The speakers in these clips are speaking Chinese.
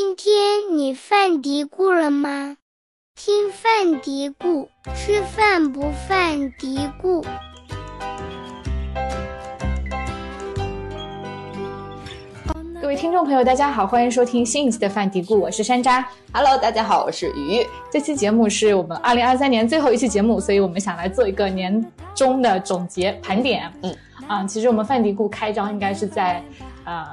今天你犯嘀咕了吗？听饭嘀咕，吃饭不犯嘀咕。各位听众朋友，大家好，欢迎收听新一期的饭嘀咕，我是山楂。Hello，大家好，我是鱼。这期节目是我们二零二三年最后一期节目，所以我们想来做一个年终的总结盘点。嗯，啊，其实我们饭嘀咕开张应该是在呃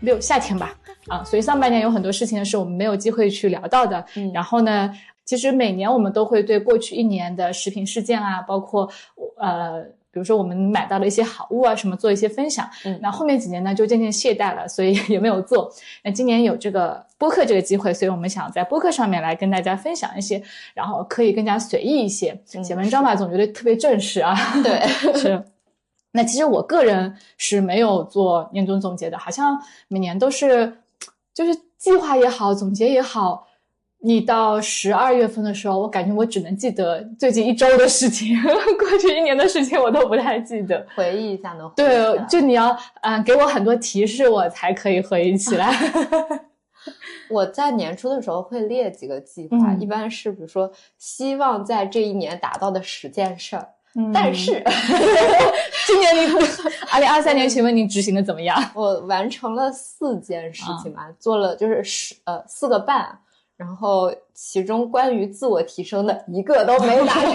六夏天吧，啊，所以上半年有很多事情呢是我们没有机会去聊到的。嗯然后呢，其实每年我们都会对过去一年的食品事件啊，包括呃。比如说我们买到的一些好物啊，什么做一些分享。嗯那后面几年呢就渐渐懈怠了，所以 也没有做。那今年有这个播客这个机会，所以我们想在播客上面来跟大家分享一些，然后可以更加随意一些。嗯写文章吧，总觉得特别正式啊。对，是。那其实我个人是没有做年终总结的，好像每年都是，就是计划也好，总结也好，你到十二月份的时候，我感觉我只能记得最近一周的事情，过去一年的事情我都不太记得。回忆一下能对，就你要嗯、呃给我很多提示，我才可以回忆起来。我在年初的时候会列几个计划，嗯一般是比如说希望在这一年达到的十件事儿。嗯但是 今年你 二零二三年，请问你执行的怎么样？我完成了四件事情嗯吧，做了就是十呃四个半，然后其中关于自我提升的一个都没达成。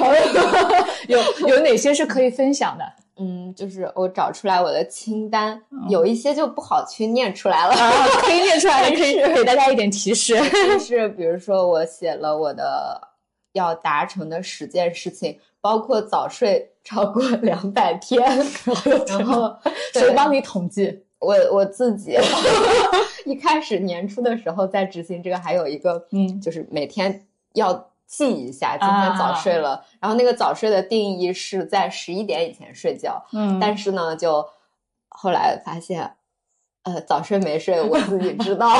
有有哪些是可以分享的？嗯，就是我找出来我的清单，嗯有一些就不好去念出来了。啊，可以念出来，可以给大家一点提示。就是比如说，我写了我的要达成的十件事情，包括早睡超过 两百天，然后 谁帮你统计？我我自己。一开始年初的时候在执行这个，还有一个嗯。就是每天要记一下今天早睡了，然后那个早睡的定义是在十一点以前睡觉，嗯。但是呢，就后来发现，呃，早睡没睡我自己知道，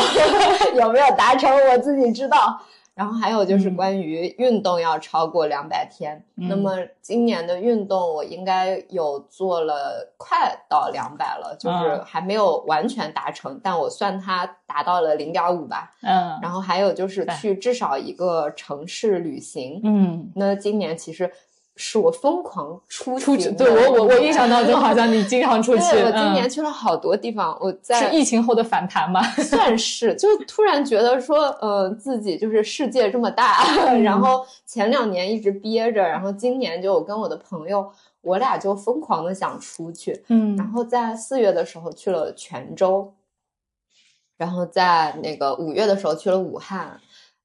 有没有达成我自己知道。然后还有就是嗯。关于运动要超过两百天，嗯。那么今年的运动我应该有做了快到两百了，就是嗯。还没有完全达成，但我算它达到了零点五吧。嗯。然后还有就是去至少一个城市旅行，嗯，那今年其实是我疯狂出出去，对我我我印象当中好像你经常出去。对，我今嗯年去了好多地方，我在是在疫情后的反弹吗？算是就突然觉得说，呃，自己就是世界这么大，嗯然后前两年一直憋着，然后今年就我跟我的朋友，我俩就疯狂的想出去，嗯然后在四月的时候去了泉州，然后在那个五月的时候去了武汉，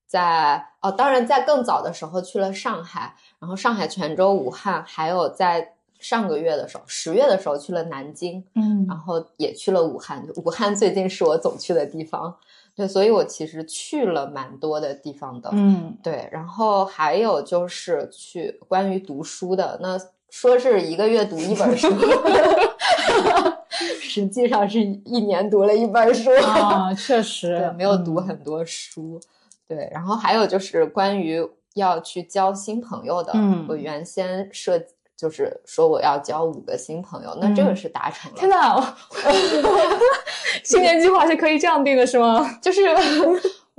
在哦，当然在更早的时候去了上海，然后上海、泉州、武汉，还有在上个月的时候，十月的时候去了南京，嗯然后也去了武汉。武汉最近是我总去的地方，对，所以我其实去了蛮多的地方的。嗯对，然后还有就是去关于读书的，那说是一个月读一本书，实际上是一年读了一本书，啊，确对实，没有读嗯很多书。对，然后还有就是关于要去交新朋友的，嗯我原先设就是说我要交五个新朋友，那这个嗯是达成了。天哪！新年计划是可以这样定的，是吗？就是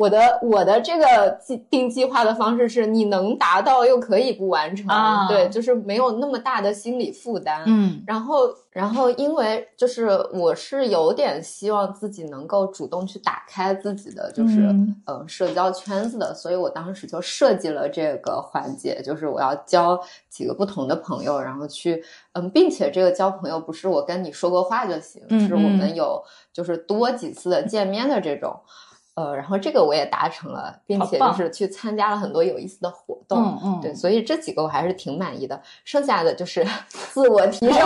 我的我的这个计定计划的方式是，你能达到又可以不完成，啊对，就是没有那么大的心理负担。嗯然后，然后，因为就是我是有点希望自己能够主动去打开自己的就是、嗯呃社交圈子的，所以我当时就设计了这个环节，就是我要交几个不同的朋友，然后去嗯，并且这个交朋友不是我跟你说过话就行，嗯是我嗯们有就是多几次的见面的这种。呃，然后这个我也达成了，并且就是去参加了很多有意思的活动，嗯嗯对，所以这几个我还是挺满意的。剩下的就是 自我提升类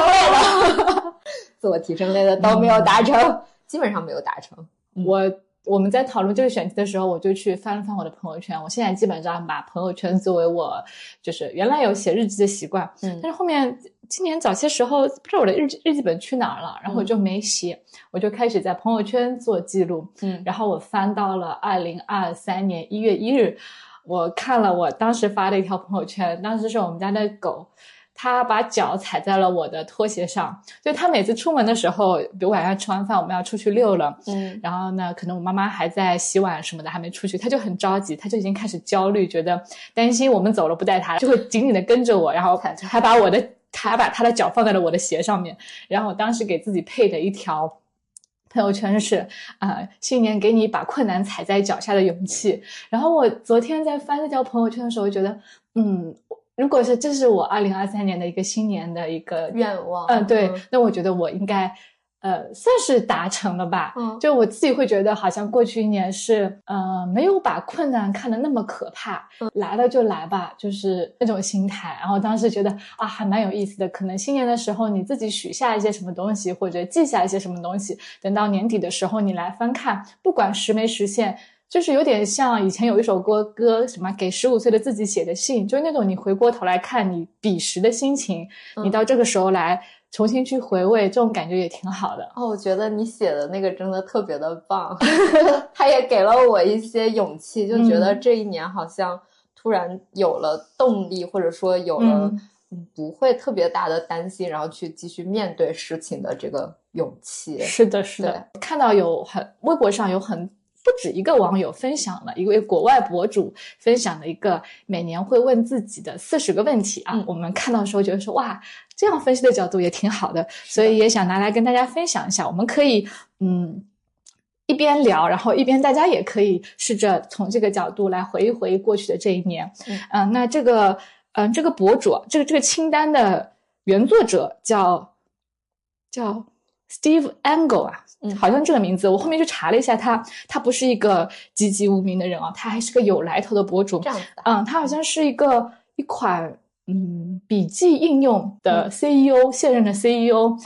的，自我提升类的都没有达成，基本上没有达成。我我们在讨论这个选题的时候，我就去翻了翻我的朋友圈。我现在基本上把朋友圈作为我就是原来有写日记的习惯，嗯但是后面今年早些时候不知道我的日记日记本去哪儿了，然后我嗯就没写，我就开始在朋友圈做记录。嗯然后我翻到了二零二三年一月一日，我看了我当时发的一条朋友圈，当时是我们家的狗。他把脚踩在了我的拖鞋上。就他每次出门的时候，比如晚上吃完饭我们要出去遛了，嗯然后呢，可能我妈妈还在洗碗什么的，还没出去，他就很着急，他就已经开始焦虑，觉得担心我们走了不带他，就会紧紧的跟着我，然后还把我的还把他的脚放在了我的鞋上面。然后我当时给自己配的一条朋友圈是呃，新年给你把困难踩在脚下的勇气。然后我昨天在翻这条朋友圈的时候，觉得嗯，如果是这是我二零二三年的一个新年的一个愿望嗯，对嗯，那我觉得我应该，呃，算是达成了吧。嗯就我自己会觉得，好像过去一年是，呃，没有把困难看得那么可怕，嗯来了就来吧，就是那种心态。然后当时觉得啊，还蛮有意思的。可能新年的时候你自己许下一些什么东西，或者记下一些什么东西，等到年底的时候你来翻看，不管实没实现。就是有点像以前有一首歌歌什么给十五岁的自己写的信，就是那种你回过头来看你彼时的心情，你嗯到这个时候来重新去回味，这种感觉也挺好的。哦，我觉得你写的那个真的特别的棒，他也给了我一些勇气，就觉得嗯这一年好像突然有了动力，或者说有了嗯。嗯不会特别大的担心，然后去继续面对事情的这个勇气。是的，是的，看到有很微博上有很不止一个网友分享了一位国外博主分享了一个每年会问自己的四十个问题啊，嗯。我们看到的时候觉得说哇，这样分析的角度也挺好的，所以也想拿来跟大家分享一下。我们可以嗯一边聊，然后一边大家也可以试着从这个角度来回忆回忆过去的这一年。嗯呃那这个嗯、呃这个博主这个这个清单的原作者叫叫 Steve Angle 啊，嗯好像这个名字，我后面去查了一下他，他不是一个籍籍无名的人啊，他还是个有来头的博主这。样嗯，他好像是一个一款嗯笔记应用的 CEO，、现任的 CEO。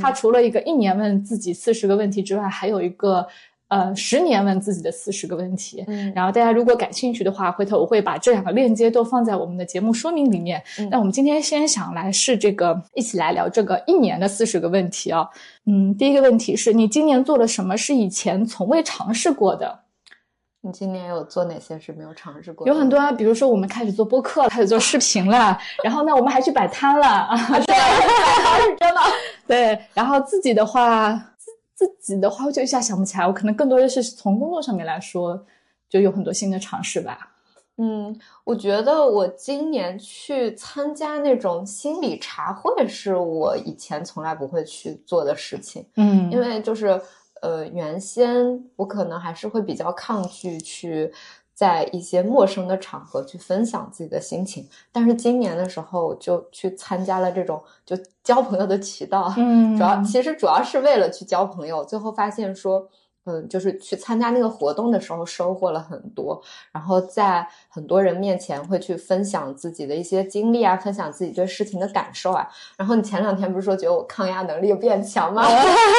他除了一个一年问自己四十个问题之外，还有一个呃十年问自己的四十个问题。嗯然后大家如果感兴趣的话，回头我会把这两个链接都放在我们的节目说明里面。嗯那我们今天先想来是这个，一起来聊这个一年的四十个问题啊。嗯，第一个问题是你今年做了什么是以前从未尝试过的？你今年有做哪些是没有尝试过？有很多啊，比如说我们开始做播客，开始做视频了，然后呢，我们还去摆摊了啊，对，是真的。对，然后自己的话，自自己的话，我就一下想不起来，我可能更多的是从工作上面来说，就有很多新的尝试吧。嗯，我觉得我今年去参加那种心理茶会，是我以前从来不会去做的事情。嗯因为就是呃，原先我可能还是会比较抗拒去在一些陌生的场合去分享自己的心情，但是今年的时候就去参加了这种就交朋友的渠道，嗯 主要其实主要是为了去交朋友，最后发现说。嗯，就是去参加那个活动的时候收获了很多，然后在很多人面前会去分享自己的一些经历啊，分享自己对事情的感受啊。然后你前两天不是说觉得我抗压能力变强吗？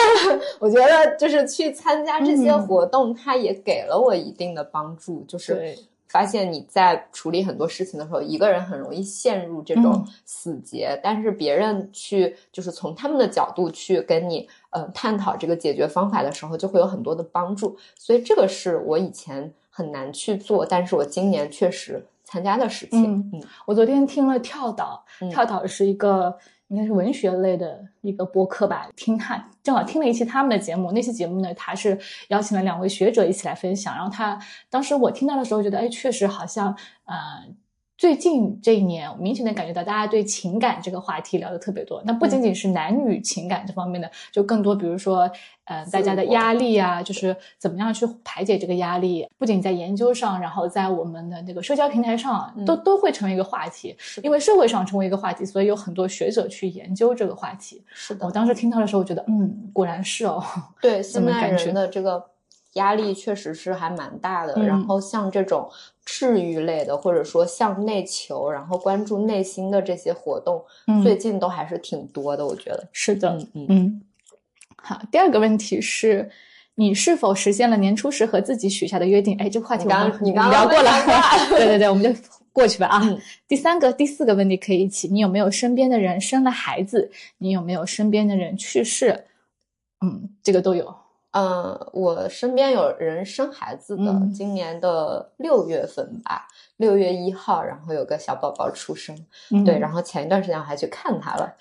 我觉得就是去参加这些嗯。活动，它也给了我一定的帮助，就是发现你在处理很多事情的时候，一个人很容易陷入这种嗯。死结，但是别人去就是从他们的角度去跟你呃探讨这个解决方法的时候，就会有很多的帮助。所以这个是我以前很难去做，但是我今年确实参加的事情。嗯嗯我昨天听了跳岛，嗯跳岛是一个应该是文学类的一个播客吧，听他正好听了一期他们的节目，那期节目呢，他是邀请了两位学者一起来分享，然后他当时我听到的时候觉得，哎，确实好像呃。最近这一年，我明显的感觉到大家对情感这个话题聊的特别多。那不仅仅是男女情感这方面的，就更多，比如说，呃，大家的压力啊，就是怎么样去排解这个压力。不仅在研究上，然后在我们的那个社交平台上，嗯都都会成为一个话题。因为社会上成为一个话题，所以有很多学者去研究这个话题。是的我，当时听到的时候，我觉得，嗯，果然是哦。对这现代么感觉人的这个压力确实是还蛮大的。嗯然后像这种治愈类的，或者说向内求，然后关注内心的这些活动，嗯最近都还是挺多的。我觉得，是的，嗯。好，第二个问题是。你是否实现了年初时和自己许下的约定？哎，这个话题你刚我们你刚刚聊过了 对对对，我们就过去吧啊。嗯第三个、第四个问题可以一起。你有没有身边的人生了孩子？你有没有身边的人去世？嗯，这个都有。嗯，我身边有人生孩子的，嗯。今年的六月份吧，六月一号，然后有个小宝宝出生，对，然后后前一段时间我还去看他了，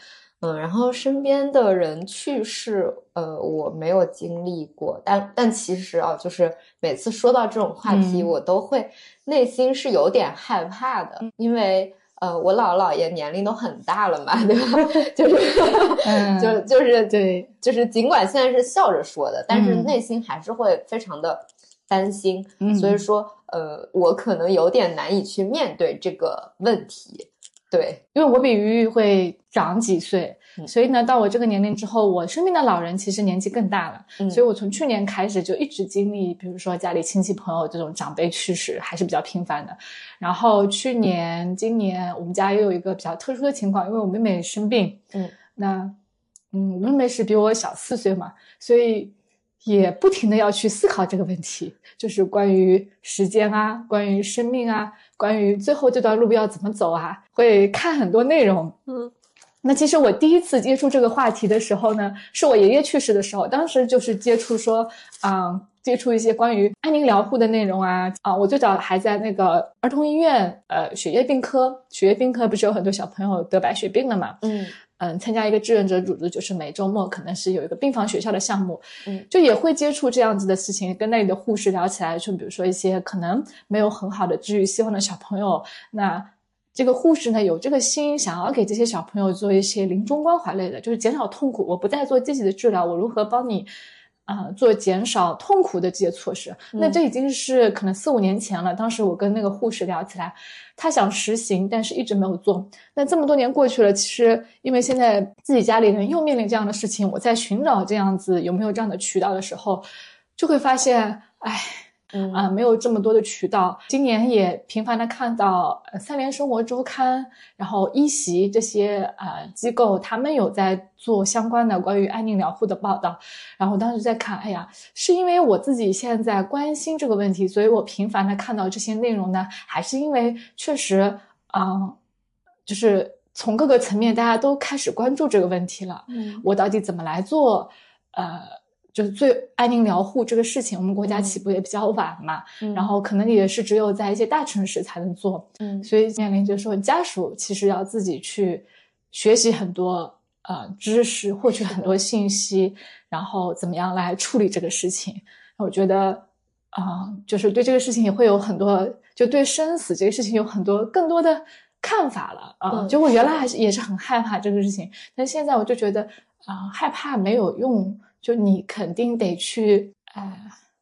嗯，然后身边的人去世，呃，我没有经历过，但但其实啊，就是每次说到这种话题，嗯。我都会内心是有点害怕的，因为呃，我姥姥姥爷年龄都很大了嘛，对吧？就是、嗯就就是对，就是尽管现在是笑着说的，但是嗯内心还是会非常的担心，嗯所以说，呃，我可能有点难以去面对这个问题。对，因为我比鱼鱼会长几岁，嗯所以呢，到我这个年龄之后，我身边的老人其实年纪更大了，嗯所以我从去年开始就一直经历，比如说家里亲戚朋友这种长辈去世还是比较频繁的。然后去年、今年我们家也有一个比较特殊的情况，因为我妹妹生病，嗯，那嗯，我妹妹是比我小四岁嘛，所以也不停的要去思考这个问题，就是关于时间啊，关于生命啊，关于最后这段路要怎么走啊，会看很多内容。嗯，那其实我第一次接触这个话题的时候呢，是我爷爷去世的时候，当时就是接触说，啊、接触一些关于安宁疗护的内容啊，啊，我最早还在那个儿童医院，呃，血液病科，血液病科不是有很多小朋友得白血病的嘛，嗯。嗯，参加一个志愿者组织，就是每周末可能是有一个病房学校的项目，嗯，就也会接触这样子的事情，跟那里的护士聊起来，就比如说一些可能没有很好的治愈希望的小朋友，那这个护士呢有这个心，想要给这些小朋友做一些临终关怀类的，就是减少痛苦。我不再做积极的治疗，我如何帮你？啊、做减少痛苦的这些措施，那这已经是可能四五年前了。当时我跟那个护士聊起来，他想实行，但是一直没有做。那这么多年过去了，其实因为现在自己家里人又面临这样的事情，我在寻找这样子有没有这样的渠道的时候，就会发现，哎。嗯啊、没有这么多的渠道。今年也频繁的看到呃《三联生活周刊》，然后一席这些呃机构，他们有在做相关的关于安宁疗护的报道。然后当时在看，哎呀，是因为我自己现在关心这个问题，所以我频繁的看到这些内容呢，还是因为确实啊、就是从各个层面大家都开始关注这个问题了。嗯我到底怎么来做？呃，就是最安宁疗护这个事情，我们国家嗯起步也比较晚嘛，嗯然后可能也是只有在一些大城市才能做，嗯所以面临就是说家属其实要自己去学习很多呃知识，获取很多信息，然后怎么样来处理这个事情。我觉得啊、就是对这个事情也会有很多，就对生死这个事情有很多更多的看法了啊。嗯就我原来还是也是很害怕这个事情，但现在我就觉得啊、害怕没有用，就你肯定得去呃。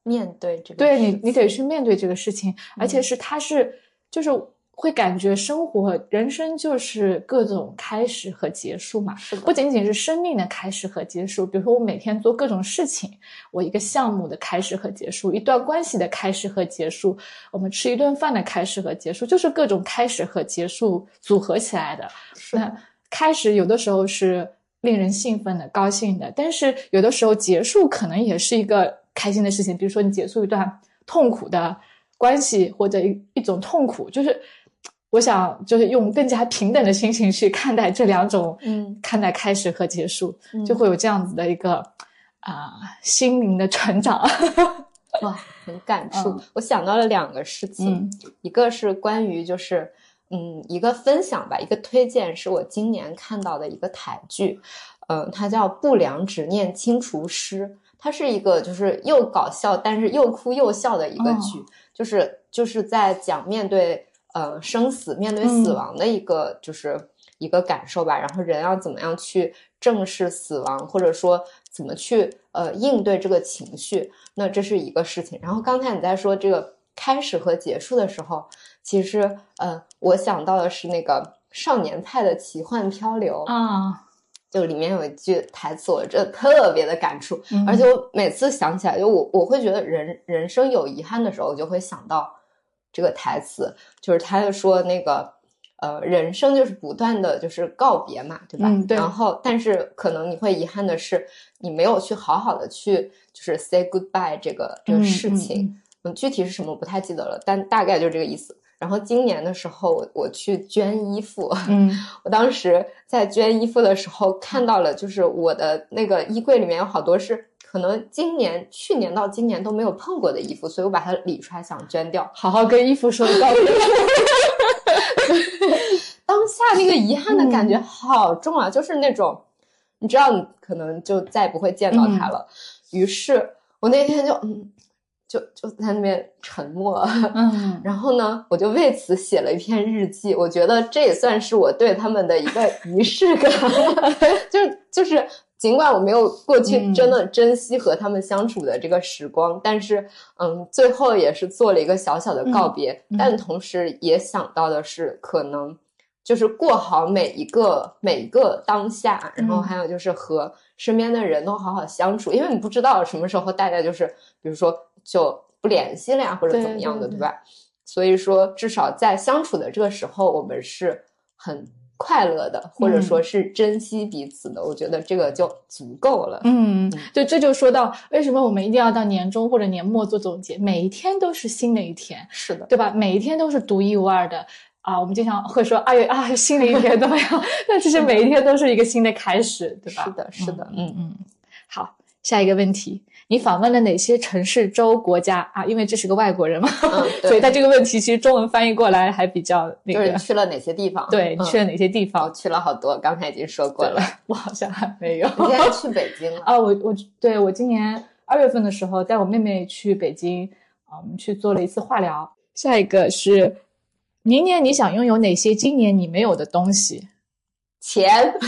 面对这个对你你得去面对这个事情，而且嗯是它是就是会感觉生活人生就是各种开始和结束嘛，是不仅仅是生命的开始和结束。比如说我每天做各种事情，我一个项目的开始和结束，一段关系的开始和结束，我们吃一顿饭的开始和结束，就是各种开始和结束组合起来的。是的那开始有的时候是令人兴奋的、高兴的，但是有的时候结束可能也是一个开心的事情。比如说你结束一段痛苦的关系，或者一一种痛苦，就是我想就是用更加平等的心情去看待这两种，嗯看待开始和结束，嗯就会有这样子的一个啊、心灵的成长。哇，很感触。嗯我想到了两个事情，嗯一个是关于就是嗯一个分享吧，一个推荐是我今年看到的一个台剧，嗯、它叫《不良执念清除师》，它是一个就是又搞笑但是又哭又笑的一个哦剧，就是就是在讲面对呃生死、面对嗯死亡的一个、就是一个感受吧，然后人要怎么样去正视死亡，或者说怎么去呃应对这个情绪，那这是一个事情。然后刚才你在说这个开始和结束的时候，其实呃，我想到的是那个少年派的奇幻漂流，啊，就里面有一句台词，我真的特别的感触，嗯而且我每次想起来，就我我会觉得人人生有遗憾的时候，我就会想到这个台词，就是他就说那个。呃，人生就是不断的就是告别嘛，对吧？嗯对然后，但是可能你会遗憾的是，你没有去好好的去就是 say goodbye 这个这个嗯事情。嗯，具体是什么我不太记得了，但大概就是这个意思。然后今年的时候，我我去捐衣服，嗯 我当时在捐衣服的时候看到了，就是我的那个衣柜里面有好多是可能今年、去年到今年都没有碰过的衣服，所以我把它理出来，想捐掉。好好跟衣服说告别。当下那个遗憾的感觉好重啊，就是那种你知道，你可能就再也不会见到它了。于是我那天就嗯，就就在那边沉默。嗯，然后呢，我就为此写了一篇日记。我觉得这也算是我对他们的一个仪式感，就 是 就是。尽管我没有过去真的珍惜和他们相处的这个时光，但是，嗯，最后也是做了一个小小的告别。但同时也想到的是，可能就是过好每一个每一个当下，然后还有就是和身边的人都好好相处，因为你不知道什么时候大家就是，比如说就不联系了呀，或者怎么样的，对吧？所以说，至少在相处的这个时候，我们是很。快乐的，或者说是珍惜彼此的，我觉得这个就足够了。嗯，对这就说到为什么我们一定要到年终或者年末做总结，每一天都是新的一天，是的，对吧？每一天都是独一无二的啊！我们经常会说二月啊，新的一天怎么样？但其实每一天都是一个新的开始，对吧？是的，是的，嗯嗯。好，下一个问题。你访问了哪些城市、州、国家啊？因为这是个外国人嘛，所以他这个问题其实中文翻译过来还比较那个。去了哪些地方？对，你去了哪些地方？去了好多，刚才已经说过了。我好像还没有。你现在去北京了？啊，我我对我今年二月份的时候带我妹妹去北京啊，我们去做了一次化疗。下一个是，明年你想拥有哪些今年你没有的东西？钱。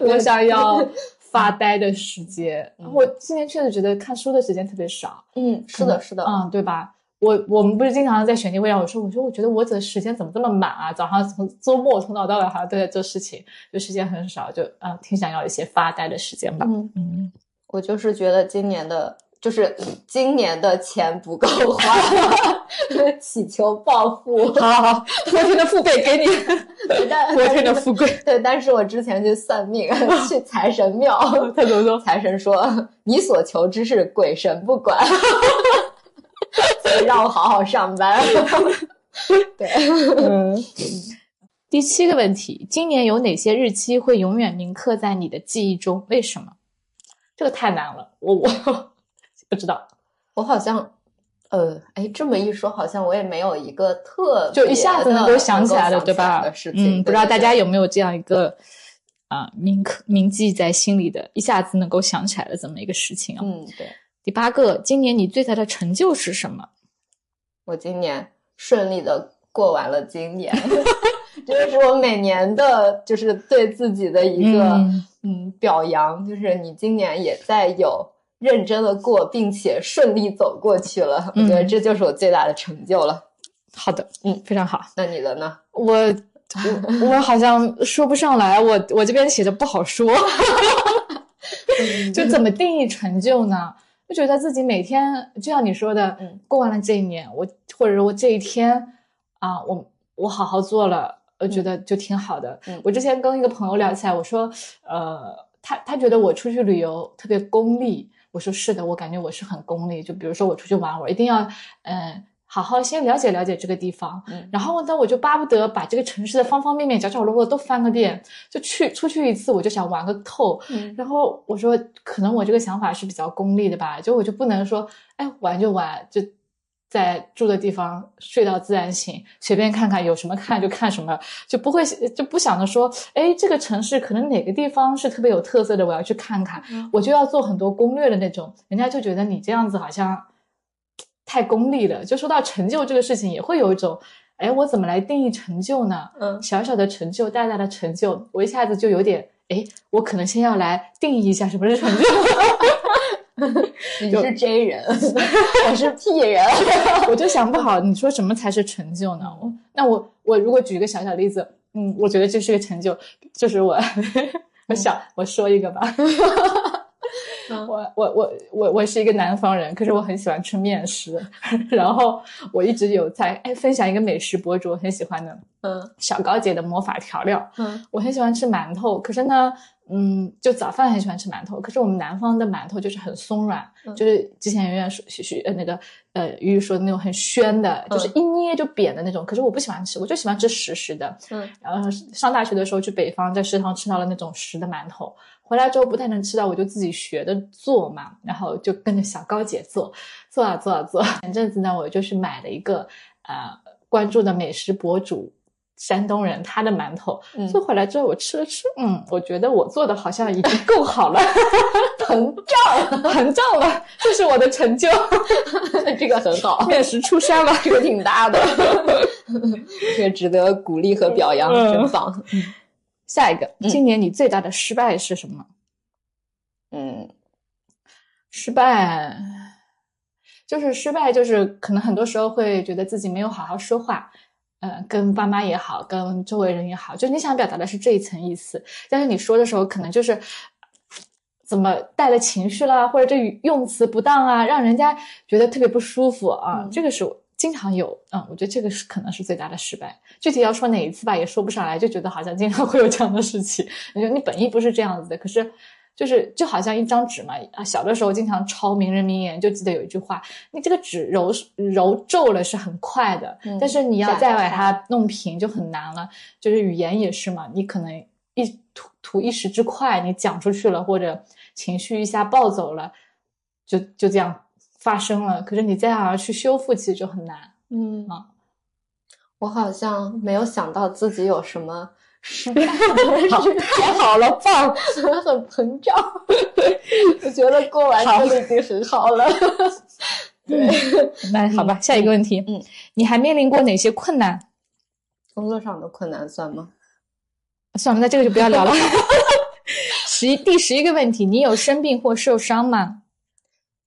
我想要。发呆的时间，我今年确实觉得看书的时间特别少。嗯，是的，是的，嗯，对吧？我我们不是经常在选题会上我说，我说我觉得我的时间怎么这么满啊？早上从周末从早到晚好像都在做事情，就时间很少，就啊，挺想要一些发呆的时间吧。嗯嗯，我就是觉得今年的。就是今年的钱不够花，祈求暴富。好好好，昨天的富贵给你，昨天的富贵。对，但是我之前去算命，去财神庙，他怎么说？财神说：“你所求之事，鬼神不管。”所以让我好好上班。对，嗯。第七个问题：今年有哪些日期会永远铭刻在你的记忆中？为什么？这个太难了，我我。不知道，我好像，呃，哎，这么一说，好像我也没有一个特就一下子能够想起来的，对吧？嗯，不知道大家有没有这样一个啊铭刻铭记在心里的，一下子能够想起来的这么一个事情啊？嗯，对。第八个，今年你最大的成就是什么？我今年顺利的过完了今年，这 就是我每年的，就是对自己的一个嗯表扬，就是你今年也在有。认真的过，并且顺利走过去了，我觉得这就是我最大的成就了。好的，嗯，非常好。那你的呢？我我我好像说不上来，我我这边写的不好说。就怎么定义成就呢？就觉得自己每天就像你说的，嗯，过完了这一年，我或者说我这一天啊，我我好好做了，我觉得就挺好的。我之前跟一个朋友聊起来，我说，呃，他他觉得我出去旅游特别功利。我说是的，我感觉我是很功利。就比如说我出去玩，我一定要嗯好好先了解了解这个地方，嗯，然后呢我就巴不得把这个城市的方方面面、角角落落都翻个遍，就去出去一次我就想玩个透。嗯，然后我说可能我这个想法是比较功利的吧，就我就不能说哎玩就玩就。在住的地方睡到自然醒，随便看看有什么看就看什么，就不会就不想着说，哎，这个城市可能哪个地方是特别有特色的，我要去看看，我就要做很多攻略的那种。人家就觉得你这样子好像太功利了。就说到成就这个事情，也会有一种，哎，我怎么来定义成就呢？嗯，小小的成就，大大的成就，我一下子就有点，哎，我可能先要来定义一下什么是成就。你是 J 人，我是 P 人，我就想不好，你说什么才是成就呢？我那我我如果举一个小小例子，嗯，我觉得这是个成就，就是我我想我说一个吧，我我我我我是一个南方人，可是我很喜欢吃面食，然后我一直有在哎分享一个美食博主很喜欢的，嗯，小高姐的魔法调料，嗯，我很喜欢吃馒头，可是呢。嗯，就早饭很喜欢吃馒头，可是我们南方的馒头就是很松软，就是之前圆圆说许呃那个呃鱼鱼说的那种很暄的，就是一捏就扁的那种。可是我不喜欢吃，我就喜欢吃实实的。嗯，然后上大学的时候去北方，在食堂吃到了那种实的馒头，回来之后不太能吃到，我就自己学着做嘛，然后就跟着小高姐做，做啊做啊做。前阵子呢，我就去买了一个呃关注的美食博主。山东人，他的馒头做回来之后，我吃了吃，嗯，我觉得我做的好像已经够好了，膨胀，膨胀了，这是我的成就，这个很好，面食出山了，这个挺大的，这个值得鼓励和表扬，真棒。下一个，今年你最大的失败是什么？嗯，失败就是失败，就是可能很多时候会觉得自己没有好好说话。嗯，跟爸妈也好，跟周围人也好，就你想表达的是这一层意思，但是你说的时候可能就是怎么带了情绪啦，或者这用词不当啊，让人家觉得特别不舒服啊，这个是经常有。嗯，我觉得这个是可能是最大的失败。具体要说哪一次吧，也说不上来，就觉得好像经常会有这样的事情。你说你本意不是这样子的，可是。就是就好像一张纸嘛，啊，小的时候经常抄名人名言，就记得有一句话：你这个纸揉揉皱了是很快的，但是你要再把它弄平就很难了。就是语言也是嘛，你可能一图图一时之快，你讲出去了，或者情绪一下暴走了，就就这样发生了。可是你再要去修复，其实就很难。嗯啊，我好像没有想到自己有什么。好，太好了，棒，很膨胀。我觉得过完这已经很好了。对，那好吧，下一个问题，嗯，你还面临过哪些困难？工作上的困难算吗？算了，那这个就不要聊了。十一第十一个问题，你有生病或受伤吗？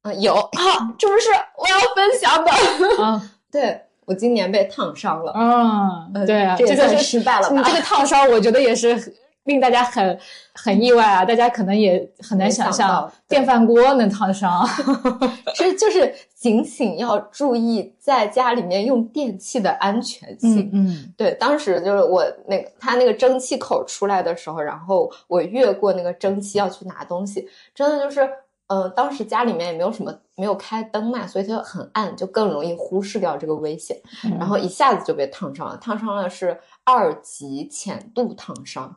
啊，有。好，这不是我要分享的。啊，对。我今年被烫伤了，嗯，对啊，这个是失败了。你这个烫伤，我觉得也是令大家很很意外啊，大家可能也很难想象电饭锅能烫伤。其实就是警醒要注意在家里面用电器的安全性。嗯，对，当时就是我那个他那个蒸汽口出来的时候，然后我越过那个蒸汽要去拿东西，真的就是。嗯，当时家里面也没有什么，没有开灯嘛，所以就很暗，就更容易忽视掉这个危险，然后一下子就被烫伤了，烫伤了是二级浅度烫伤，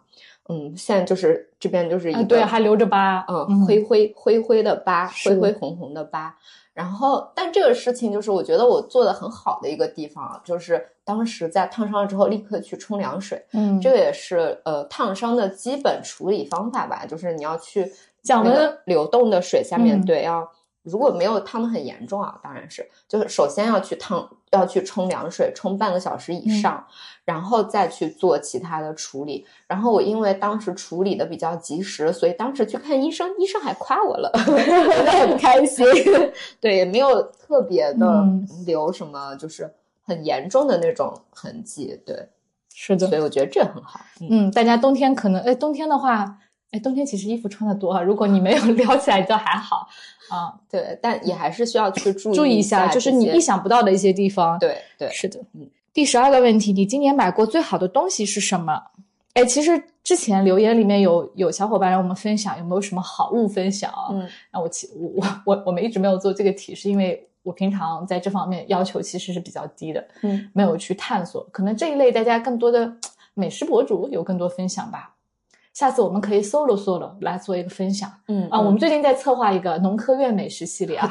嗯，现在就是这边就是一个对，还留着疤，嗯，灰灰灰灰的疤，灰灰红红的疤，然后但这个事情就是我觉得我做的很好的一个地方，就是当时在烫伤了之后立刻去冲凉水，嗯，这个也是呃烫伤的基本处理方法吧，就是你要去。讲的流动的水下面，对，要如果没有烫的很严重啊，当然是，就是首先要去烫，要去冲凉水，冲半个小时以上，然后再去做其他的处理。然后我因为当时处理的比较及时，所以当时去看医生，医生还夸我了，觉得很开心。对，也没有特别的留什么，就是很严重的那种痕迹。对，是的，所以我觉得这很好。嗯，大家冬天可能，哎，冬天的话。哎，冬天其实衣服穿的多啊，如果你没有 撩起来，就还好啊。对，但也还是需要去注意注意一下，就是你意想不到的一些地方。对对，是的。嗯，第十二个问题，你今年买过最好的东西是什么？哎，其实之前留言里面有有小伙伴让我们分享有没有什么好物分享啊？嗯，那我其我我我我们一直没有做这个题，是因为我平常在这方面要求其实是比较低的，嗯，没有去探索。可能这一类大家更多的 美食博主有更多分享吧。下次我们可以 solo solo 来做一个分享，嗯啊，我们最近在策划一个农科院美食系列啊，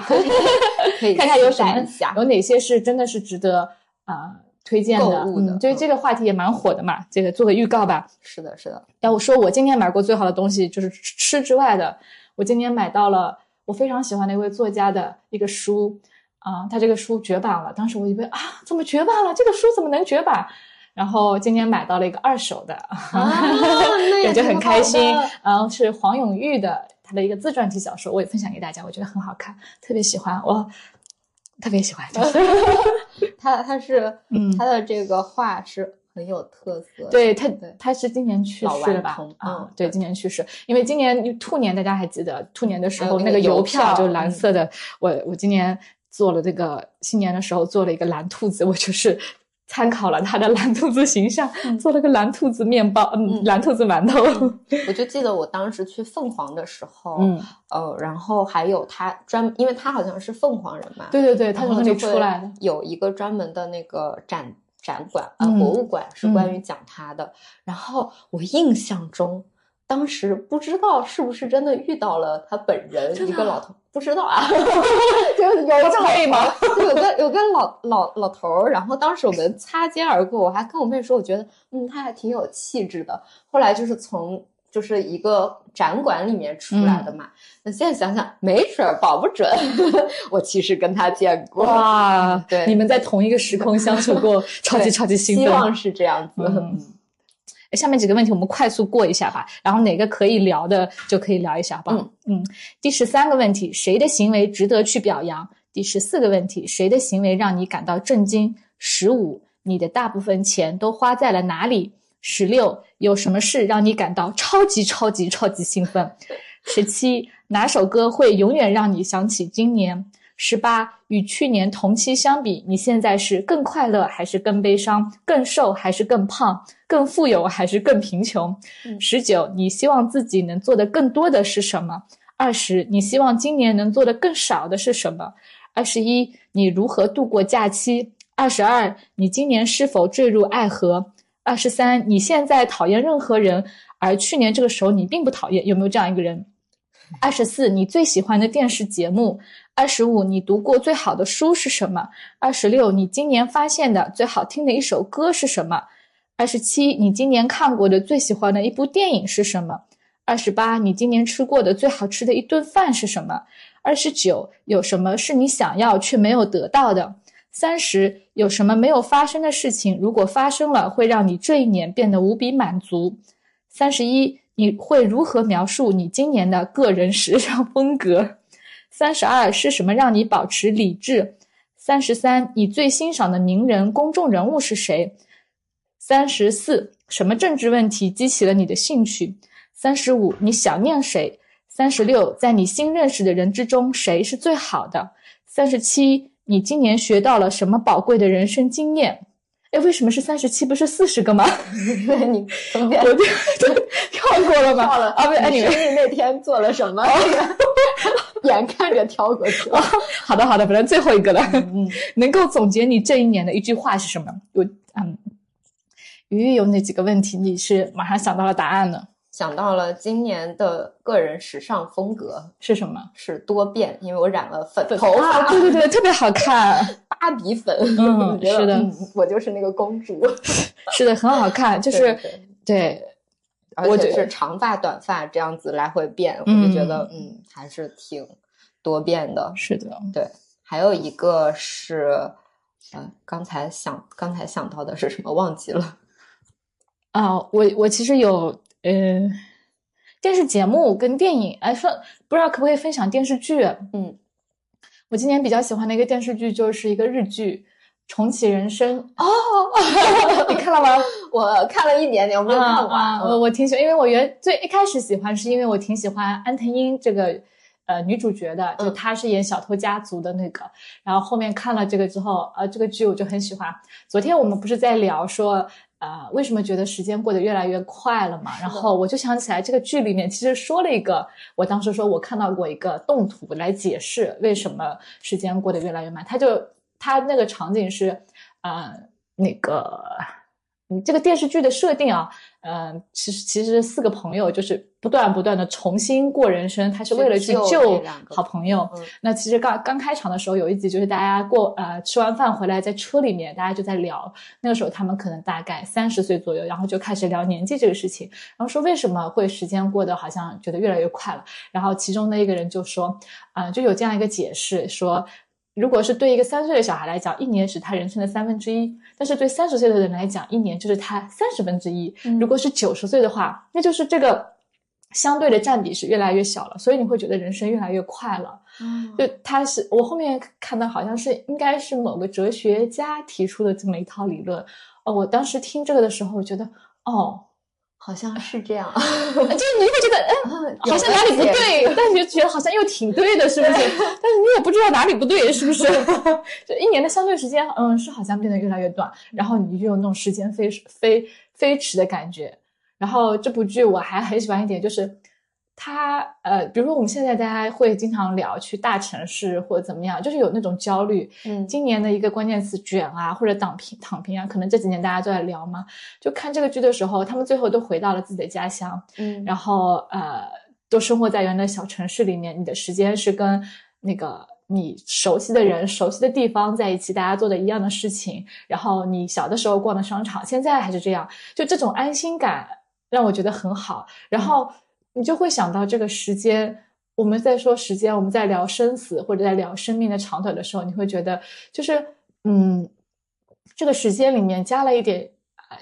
可以 看看有什么，有哪些是真的是值得啊推荐的，嗯，对这个话题也蛮火的嘛，这个做个预告吧。是的，是的。要我说，我今年买过最好的东西就是吃之外的，我今年买到了我非常喜欢的一位作家的一个书啊，他这个书绝版了，当时我以为啊，怎么绝版了？这个书怎么能绝版？然后今年买到了一个二手的，感觉很开心。然后是黄永玉的他的一个自传体小说，我也分享给大家，我觉得很好看，特别喜欢，我特别喜欢。他他是他的这个画是很有特色。对他他是今年去世的吧？啊，对，今年去世。因为今年兔年大家还记得兔年的时候那个邮票就蓝色的，我我今年做了这个新年的时候做了一个蓝兔子，我就是。参考了他的蓝兔子形象，做了个蓝兔子面包，嗯，蓝兔子馒头。我就记得我当时去凤凰的时候，嗯，呃，然后还有他专，因为他好像是凤凰人嘛，对对对，他从那里出来的，有一个专门的那个展展馆啊，博物馆是关于讲他的。然后我印象中当时不知道是不是真的遇到了他本人，一个老头，不知道啊，就 有个老吗？有个有个老老老头儿，然后当时我们擦肩而过，我还跟我妹说，我觉得嗯他还挺有气质的。后来就是从就是一个展馆里面出来的嘛，那现在想想没准儿保不准，我其实跟他见过哇，对你们在同一个时空相处过，超级超级兴奋。希望是这样子。嗯，下面几个问题我们快速过一下吧，然后哪个可以聊的就可以聊一下，好不好？嗯第十三个问题，谁的行为值得去表扬？第十四个问题，谁的行为让你感到震惊？十五，你的大部分钱都花在了哪里？十六，有什么事让你感到超级超级超级兴奋？十七，哪首歌会永远让你想起今年？十八，与去年同期相比，你现在是更快乐还是更悲伤？更瘦还是更胖？更富有还是更贫穷？嗯十九，你希望自己能做的更多的是什么？二十，你希望今年能做的更少的是什么？二十一，你如何度过假期？二十二，你今年是否坠入爱河？二十三，你现在讨厌任何人，而去年这个时候你并不讨厌，有没有这样一个人？二十四，你最喜欢的电视节目？二十五，你读过最好的书是什么？二十六，你今年发现的最好听的一首歌是什么？二十七，你今年看过的最喜欢的一部电影是什么？二十八，你今年吃过的最好吃的一顿饭是什么？二十九，有什么是你想要却没有得到的？三十，有什么没有发生的事情，如果发生了，会让你这一年变得无比满足？三十一，你会如何描述你今年的个人时尚风格？三十二，是什么让你保持理智？三十三，你最欣赏的名人、公众人物是谁？三十四，什么政治问题激起了你的兴趣？三十五，你想念谁？三十六，在你新认识的人之中，谁是最好的？三十七，你今年学到了什么宝贵的人生经验？哎，为什么是三十七，不是四十个吗？对 你中间我就就 跳过了吗？跳了啊，不是，哎，你生日那天做了什么？眼看着跳过去了。好的好的，反正最后一个了。嗯，能够总结你这一年的一句话是什么？我嗯，鱼鱼有哪几个问题你是马上想到了答案呢？想到了今年的个人时尚风格是什么？是多变，因为我染了粉头啊，发，对对对，特别好看，芭比粉。是的嗯我就是那个公主，是的，很好看，就是对对对，而且是长发、短发这样子来回变，我嗯就觉得嗯还是挺多变的。是的，对，还有一个是，呃，刚才想刚才想到的是什么忘记了。啊，我我其实有呃电视节目跟电影，哎，说不知道可不可以分享电视剧？嗯，我今年比较喜欢的一个电视剧就是一个日剧《重启人生》哦，你看了吗？我看了一点点，我没有看完。啊啊我我挺喜欢，因为我原最一开始喜欢是因为我挺喜欢安藤英这个呃女主角的，就嗯她是演《小偷家族》的那个。然后后面看了这个之后，呃，这个剧我就很喜欢。昨天我们不是在聊说。呃，为什么觉得时间过得越来越快了嘛？然后我就想起来，这个剧里面其实说了一个，我当时说我看到过一个动图来解释为什么时间过得越来越慢。他就他那个场景是，呃，那个，嗯，这个电视剧的设定啊，嗯、其实其实四个朋友就是不断不断的重新过人生，他是为了去去救好朋友。嗯那其实刚刚开场的时候有一集就是大家过呃吃完饭回来在车里面，大家就在聊，那个时候他们可能大概三十岁左右，然后就开始聊年纪这个事情，然后说为什么会时间过得好像觉得越来越快了，然后其中的一个人就说，啊、就有这样一个解释说。如果是对一个三岁的小孩来讲，一年是他人生的三分之一；但是对三十岁的人来讲，一年就是他三十分之一。嗯如果是九十岁的话，那就是这个相对的占比是越来越小了，所以你会觉得人生越来越快了。嗯就他是我后面看到好像是应该是某个哲学家提出的这么一套理论。哦，我当时听这个的时候，我觉得哦，好像是这样，就是你会觉得哎，好像哪里不对，但你就觉得好像又挺对的，是不是？但是你也不知道哪里不对，是不是？就一年的相对时间，嗯，是好像变得越来越短，然后你就有那种时间飞飞飞驰的感觉。然后这部剧我还很喜欢一点，就是它呃，比如说我们现在大家会经常聊去大城市或者怎么样，就是有那种焦虑。嗯今年的一个关键词卷啊，或者躺平躺平啊，可能这几年大家都在聊嘛。就看这个剧的时候，他们最后都回到了自己的家乡，嗯然后呃，都生活在原来的小城市里面，你的时间是跟那个你熟悉的人、熟悉的地方在一起，大家做的一样的事情。然后你小的时候逛的商场，现在还是这样，就这种安心感让我觉得很好。然后你就会想到这个时间。我们在说时间，我们在聊生死或者在聊生命的长短的时候，你会觉得就是嗯，这个时间里面加了一点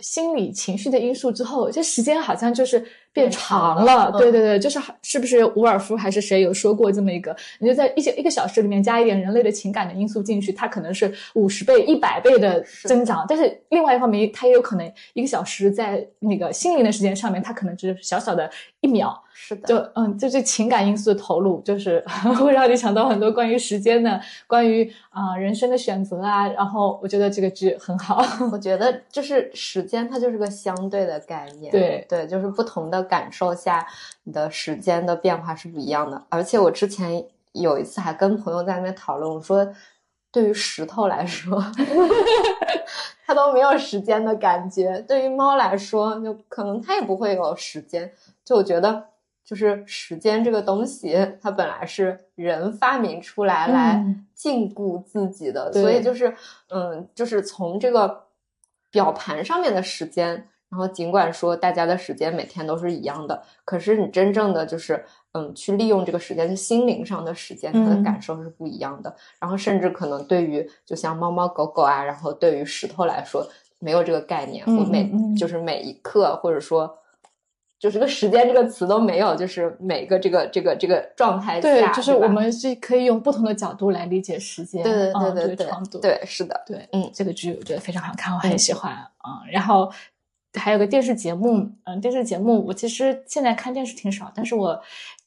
心理情绪的因素之后，这时间好像就是变变长长了。嗯对对对，就是是不是伍尔夫还是谁有说过这么一个？你就在一些一个小时里面加一点人类的情感的因素进去，它可能是五十倍、一百倍的增长，但是另外一方面，它也有可能一个小时在那个心灵的时间上面，它可能只是小小的一秒。是的，就嗯，就这情感因素的投入，就是 会让你想到很多关于时间的、关于啊、人生的选择啊。然后我觉得这个剧很好。我觉得就是时间，它就是个相对的概念。对对，就是不同的感受下，你的时间的变化是不一样的。而且我之前有一次还跟朋友在那边讨论，我说，对于石头来说，它都没有时间的感觉；对于猫来说，就可能它也不会有时间。就我觉得。就是时间这个东西，它本来是人发明出来来嗯禁锢自己的，对所以就是，嗯，就是从这个表盘上面的时间，然后尽管说大家的时间每天都是一样的，可是你真正的就是，嗯，去利用这个时间，心灵上的时间，它的嗯感受是不一样的。然后甚至可能对于就像猫猫狗狗啊，然后对于石头来说，没有这个概念，嗯我每就是每一刻，或者说。就是个时间这个词都没有，就是每个这个这个这个状态下，对，就是我们是可以用不同的角度来理解时间。对对嗯对对对。对，是的，对，嗯这个剧我觉得非常好看，我很喜欢。嗯，然后还有个电视节目，嗯，电视节目我其实现在看电视挺少，但是我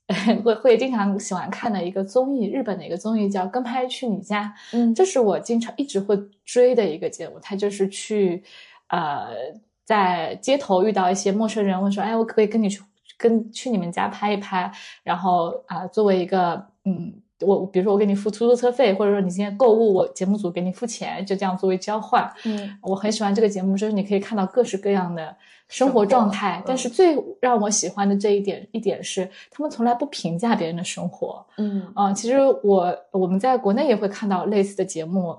会会经常喜欢看的一个综艺，日本的一个综艺叫《跟拍去你家》，嗯这是我经常一直会追的一个节目。它就是去呃在街头遇到一些陌生人，问说：“哎，我可不可以跟你去跟去你们家拍一拍？”然后啊、作为一个嗯。我比如说我给你付出租车费，或者说你今天购物，我节目组给你付钱，就这样作为交换。嗯我很喜欢这个节目，就是你可以看到各式各样的生活状态，但是最让我喜欢的这一点一点是，他们从来不评价别人的生活。嗯啊、其实我我们在国内也会看到类似的节目。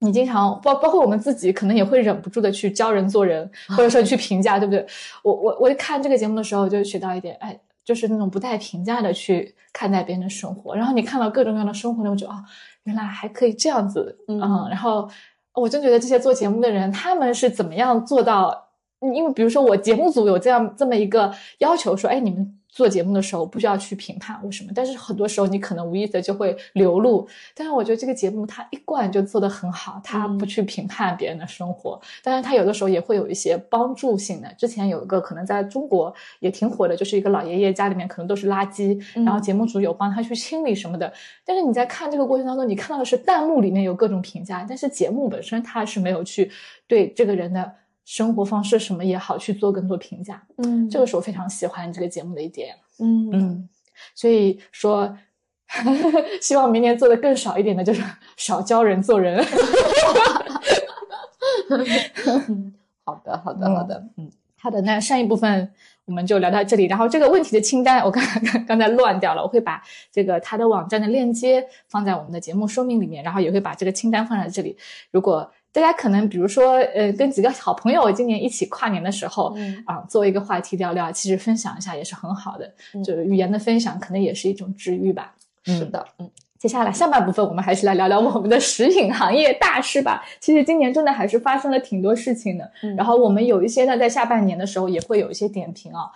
你经常包包括我们自己，可能也会忍不住的去教人做人，或者说去评价，对不对？我我我看这个节目的时候，就学到一点，哎，就是那种不带评价的去看待别人的生活，然后你看到各种各样的生活，你会觉得啊、原来还可以这样子，嗯然后我真觉得这些做节目的人，他们是怎么样做到？因为比如说我节目组有这样这么一个要求，说，哎，你们做节目的时候不需要去评判为什么，但是很多时候你可能无意的就会流露。但是我觉得这个节目它一贯就做得很好，它不去评判别人的生活，但是它有的时候也会有一些帮助性的。之前有一个可能在中国也挺火的，就是一个老爷爷家里面可能都是垃圾，嗯然后节目组有帮他去清理什么的。但是你在看这个过程当中，你看到的是弹幕里面有各种评价，但是节目本身它是没有去对这个人的生活方式什么也好去做更多评价。嗯这个是我非常喜欢这个节目的一点。嗯嗯，所以说，希望明年做的更少一点的，就是少教人做人。好的好的好的，嗯好的，那上一部分我们就聊到这里。然后这个问题的清单，我刚刚刚才乱掉了，我会把这个他的网站的链接放在我们的节目说明里面，然后也会把这个清单放在这里。如果大家可能比如说，呃，跟几个好朋友今年一起跨年的时候，嗯啊，做一个话题聊聊，其实分享一下也是很好的。嗯就是语言的分享，可能也是一种治愈吧。是的，嗯接下来下半部分，我们还是来聊聊我们的食品行业大事吧。其实今年真的还是发生了挺多事情的。嗯然后我们有一些呢，在下半年的时候也会有一些点评啊。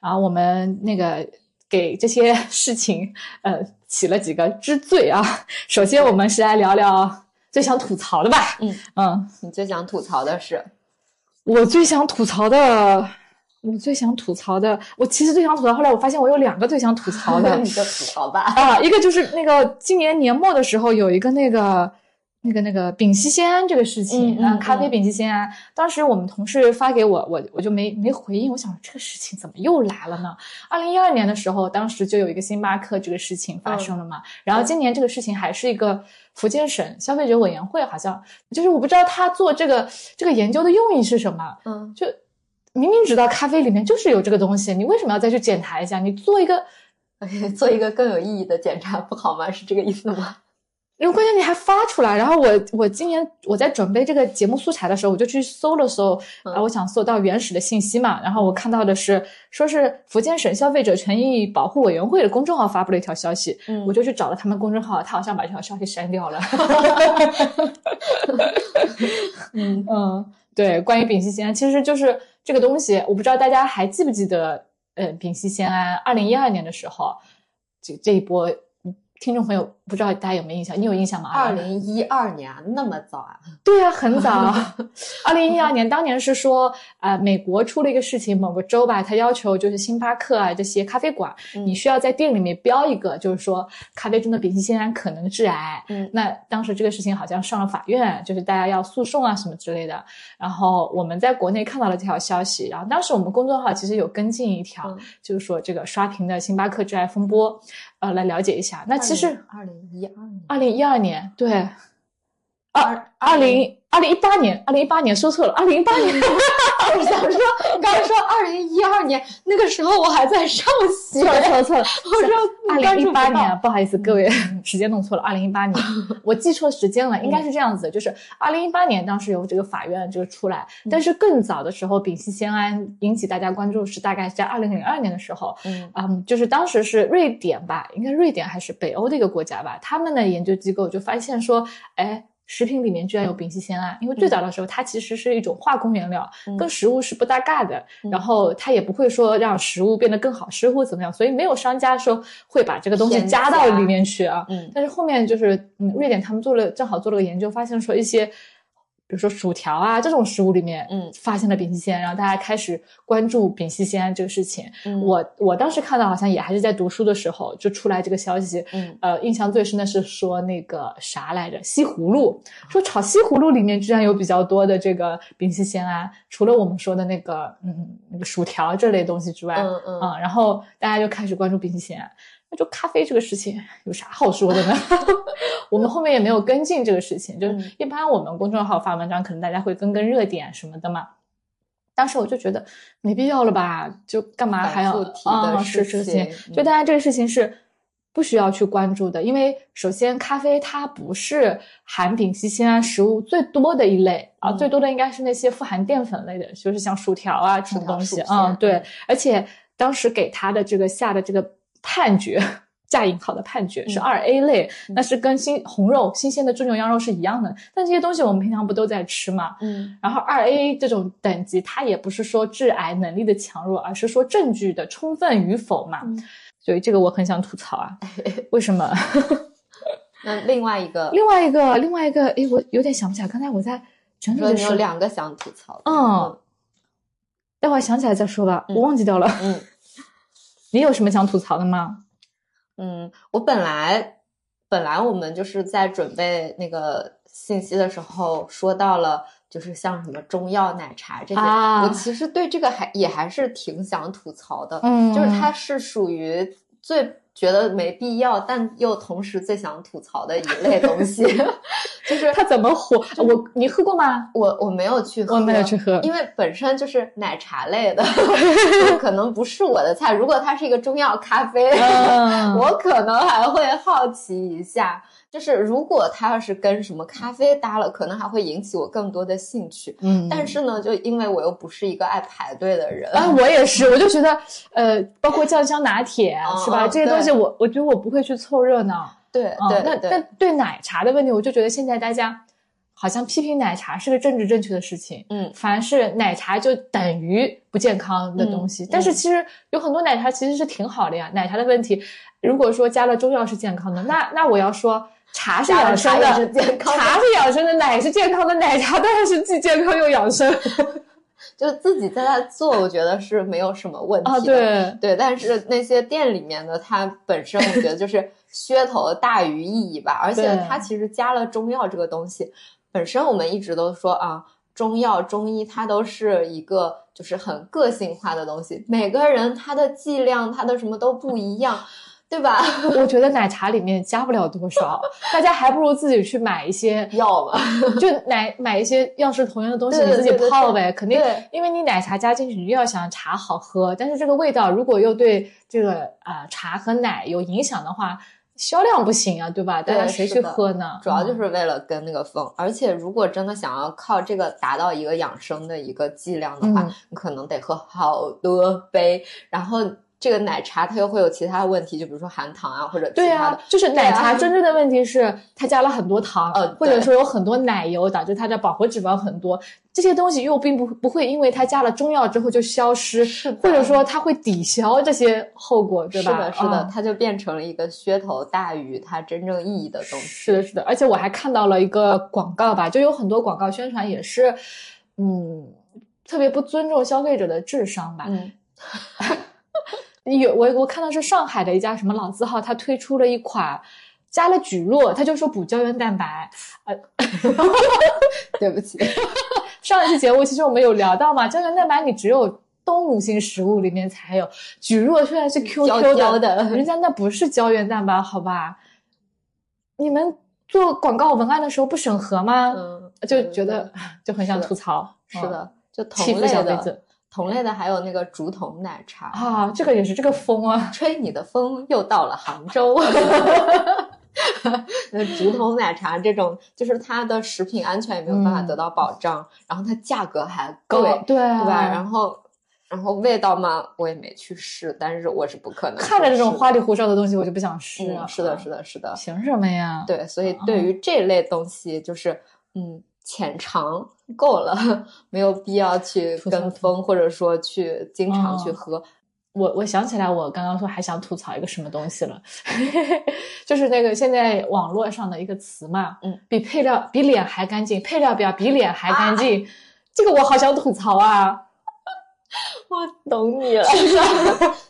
然后我们那个给这些事情呃起了几个之最啊。首先，我们是来聊聊最想吐槽的吧。嗯嗯，你最想吐槽的是，我最想吐槽的。我最想吐槽的，我其实最想吐槽。后来我发现我有两个最想吐槽的，你就吐槽吧。啊，一个就是那个今年年末的时候有一个那个那个那个丙烯酰胺这个事情，嗯嗯咖啡嗯丙烯酰胺，当时我们同事发给我，我我就没没回应，我想这个事情怎么又来了呢？二零一二年的时候，当时就有一个星巴克这个事情发生了嘛，然后今年这个事情还是一个福建省消费者委员会，好像就是我不知道他做这个这个研究的用意是什么，嗯，就明明知道咖啡里面就是有这个东西，你为什么要再去检查一下？你做一个。做一个更有意义的检查不好吗？是这个意思吗？然后关键你还发出来，然后我我今年我在准备这个节目素材的时候，我就去搜了搜，嗯。啊，我想搜到原始的信息嘛，然后我看到的是说是福建省消费者权益保护委员会的公众号发布了一条消息，嗯。我就去找了他们公众号，他好像把这条消息删掉了。嗯。嗯，对，关于丙烯酰胺，其实就是这个东西，我不知道大家还记不记得，呃，丙烯酰胺，二零一二年的时候，这这一波，嗯听众朋友不知道大家有没有印象？你有印象吗？二零一二年啊那么早啊？对啊，很早。二零一二年，当年是说，呃，美国出了一个事情，某个州吧，他要求就是星巴克啊这些咖啡馆，嗯你需要在店里面标一个，就是说咖啡中的丙烯酰胺可能致癌。嗯那当时这个事情好像上了法院，就是大家要诉讼啊什么之类的。然后我们在国内看到了这条消息，然后当时我们公众号其实有跟进一条，嗯就是说这个刷屏的星巴克致癌风波，呃，来了解一下。那其实二零一二年，二零一二年，对，二零二零一八年，二零一八年说错了，二零一八年，我想说，刚刚说二零一二年那个时候我还在上学，错了错了错。了，我说二零一八年，不好意思，各位 时间弄错了，二零一八年，我记错时间了，应该是这样子的，就是二零一八年当时有这个法院这个出来，但是更早的时候，丙烯酰胺引起大家关注是大概是在二零零二年的时候，嗯。嗯，就是当时是瑞典吧，应该瑞典还是北欧的一个国家吧，他们的研究机构就发现说，哎。食品里面居然有丙烯酰胺，因为最早的时候它其实是一种化工原料，嗯。跟食物是不搭嘎的，嗯。然后它也不会说让食物变得更好吃或怎么样，所以没有商家说会把这个东西加到里面去啊。嗯。但是后面就是，嗯，瑞典他们做了正好做了个研究，发现说一些，比如说薯条啊这种食物里面，嗯发现了丙烯酰胺，然后大家开始关注丙烯酰胺这个事情。嗯我我当时看到好像也还是在读书的时候就出来这个消息，嗯呃，印象最深的是说那个啥来着，西葫芦，说炒西葫芦里面居然有比较多的这个丙烯酰胺，除了我们说的那个嗯那个薯条这类东西之外，嗯嗯嗯，然后大家就开始关注丙烯酰胺。那就咖啡这个事情有啥好说的呢？我们后面也没有跟进这个事情，就是嗯一般我们公众号发文章，可能大家会跟跟热点什么的嘛。当时我就觉得没必要了吧，就干嘛还要啊？事是事就大家这个事情是不需要去关注的，因为首先咖啡它不是含丙烯酰胺食物最多的一类啊，嗯最多的应该是那些富含淀粉类的，就是像薯条啊这种东西啊、薯片对嗯，而且当时给他的这个下的这个判决。加引号的判决是嗯二 A 类，那是跟新红肉、新鲜的猪牛羊肉是一样的。但这些东西我们平常不都在吃吗？嗯然后二 A 这种等级，它也不是说致癌能力的强弱，而是说证据的充分与否嘛。嗯所以这个我很想吐槽啊，为什么？那另外一个，另外一个，另外一个，诶，我有点想不起来，刚才我在整理的时候，两个想吐槽的，嗯待会儿想起来再说吧，嗯我忘记掉了。嗯你有什么想吐槽的吗？嗯，我本来本来我们就是在准备那个信息的时候说到了。就是像什么中药奶茶这些，啊我其实对这个还也还是挺想吐槽的。嗯就是它是属于最觉得没必要，但又同时最想吐槽的一类东西。就是它怎么火？我你喝过吗？我我没有去喝，我没有去喝因为本身就是奶茶类的，可能不是我的菜。如果它是一个中药咖啡，嗯 我可能还会好奇一下。就是如果它要是跟什么咖啡搭了，可能还会引起我更多的兴趣。嗯但是呢，就因为我又不是一个爱排队的人，啊，我也是，我就觉得，呃，包括酱香拿铁、是吧？这些东西我，我觉得我不会去凑热闹。对啊，那对对但对奶茶的问题，我就觉得现在大家好像批评奶茶是个政治正确的事情。嗯凡是奶茶就等于不健康的东西，嗯但是其实有很多奶茶其实是挺好的呀。奶茶的问题，如果说加了中药是健康的，那那我要说茶是养生的，茶是健康的茶是养生的，奶是健康的，奶茶当然是既健康又养生。就自己在那做，我觉得是没有什么问题的。啊，对，对，但是那些店里面的，它本身我觉得就是噱头大于意义吧，而且它其实加了中药这个东西，本身我们一直都说啊，中药中医它都是一个就是很个性化的东西，每个人他的剂量他的什么都不一样，对吧？我觉得奶茶里面加不了多少，大家还不如自己去买一些药吧，就奶买一些药食同样的东西，你自己泡呗。肯定对，因为你奶茶加进去，你又要想茶好喝，但是这个味道如果又对这个啊、呃茶和奶有影响的话，销量不行啊，对吧？大家谁去喝呢？主要就嗯是为了跟那个风，而且如果真的想要靠这个达到一个养生的一个剂量的话，嗯你可能得喝好多杯，然后这个奶茶它又会有其他的问题，就比如说含糖啊或者其对他的。啊，就是奶茶真正的问题是它加了很多糖，呃或者说有很多奶油，导致它的饱和脂肪很多。这些东西又并不不会因为它加了中药之后就消失，或者说它会抵消这些后果，对吧？是的，是的，嗯它就变成了一个噱头大于它真正意义的东西。是的，是的，而且我还看到了一个广告吧，就有很多广告宣传也是，嗯，特别不尊重消费者的智商吧。嗯，有我我看到是上海的一家什么老字号，它推出了一款加了蒟蒻，它就说补胶原蛋白。呃 对不起，上一期节目其实我们有聊到嘛，胶原蛋白你只有动物性食物里面才有，蒟蒻虽然是 QQ 的人家那不是胶原蛋白，好吧？你们做广告文案的时候不审核吗？嗯，就觉得就很想是的吐槽，嗯是的，就欺负同类的消费者同类的还有那个竹筒奶茶啊，这个也是这个风啊，吹你的风又到了杭州。那竹筒奶茶这种，就是它的食品安全也没有办法得到保障，然后它价格还贵，高对对吧？然后，然后味道嘛，我也没去试，但是我是不可能看着这种花里胡哨的东西，我就不想试啊。嗯，是的，是的，是的，凭什么呀？对，所以对于这类东西，就是嗯，浅尝够了，没有必要去跟风，或者说去经常去嗯喝。我我想起来，我刚刚说还想吐槽一个什么东西了，就是那个现在网络上的一个词嘛，嗯，比配料比脸还干净，配料表比脸还干净，这个我好想吐槽啊！我懂你了，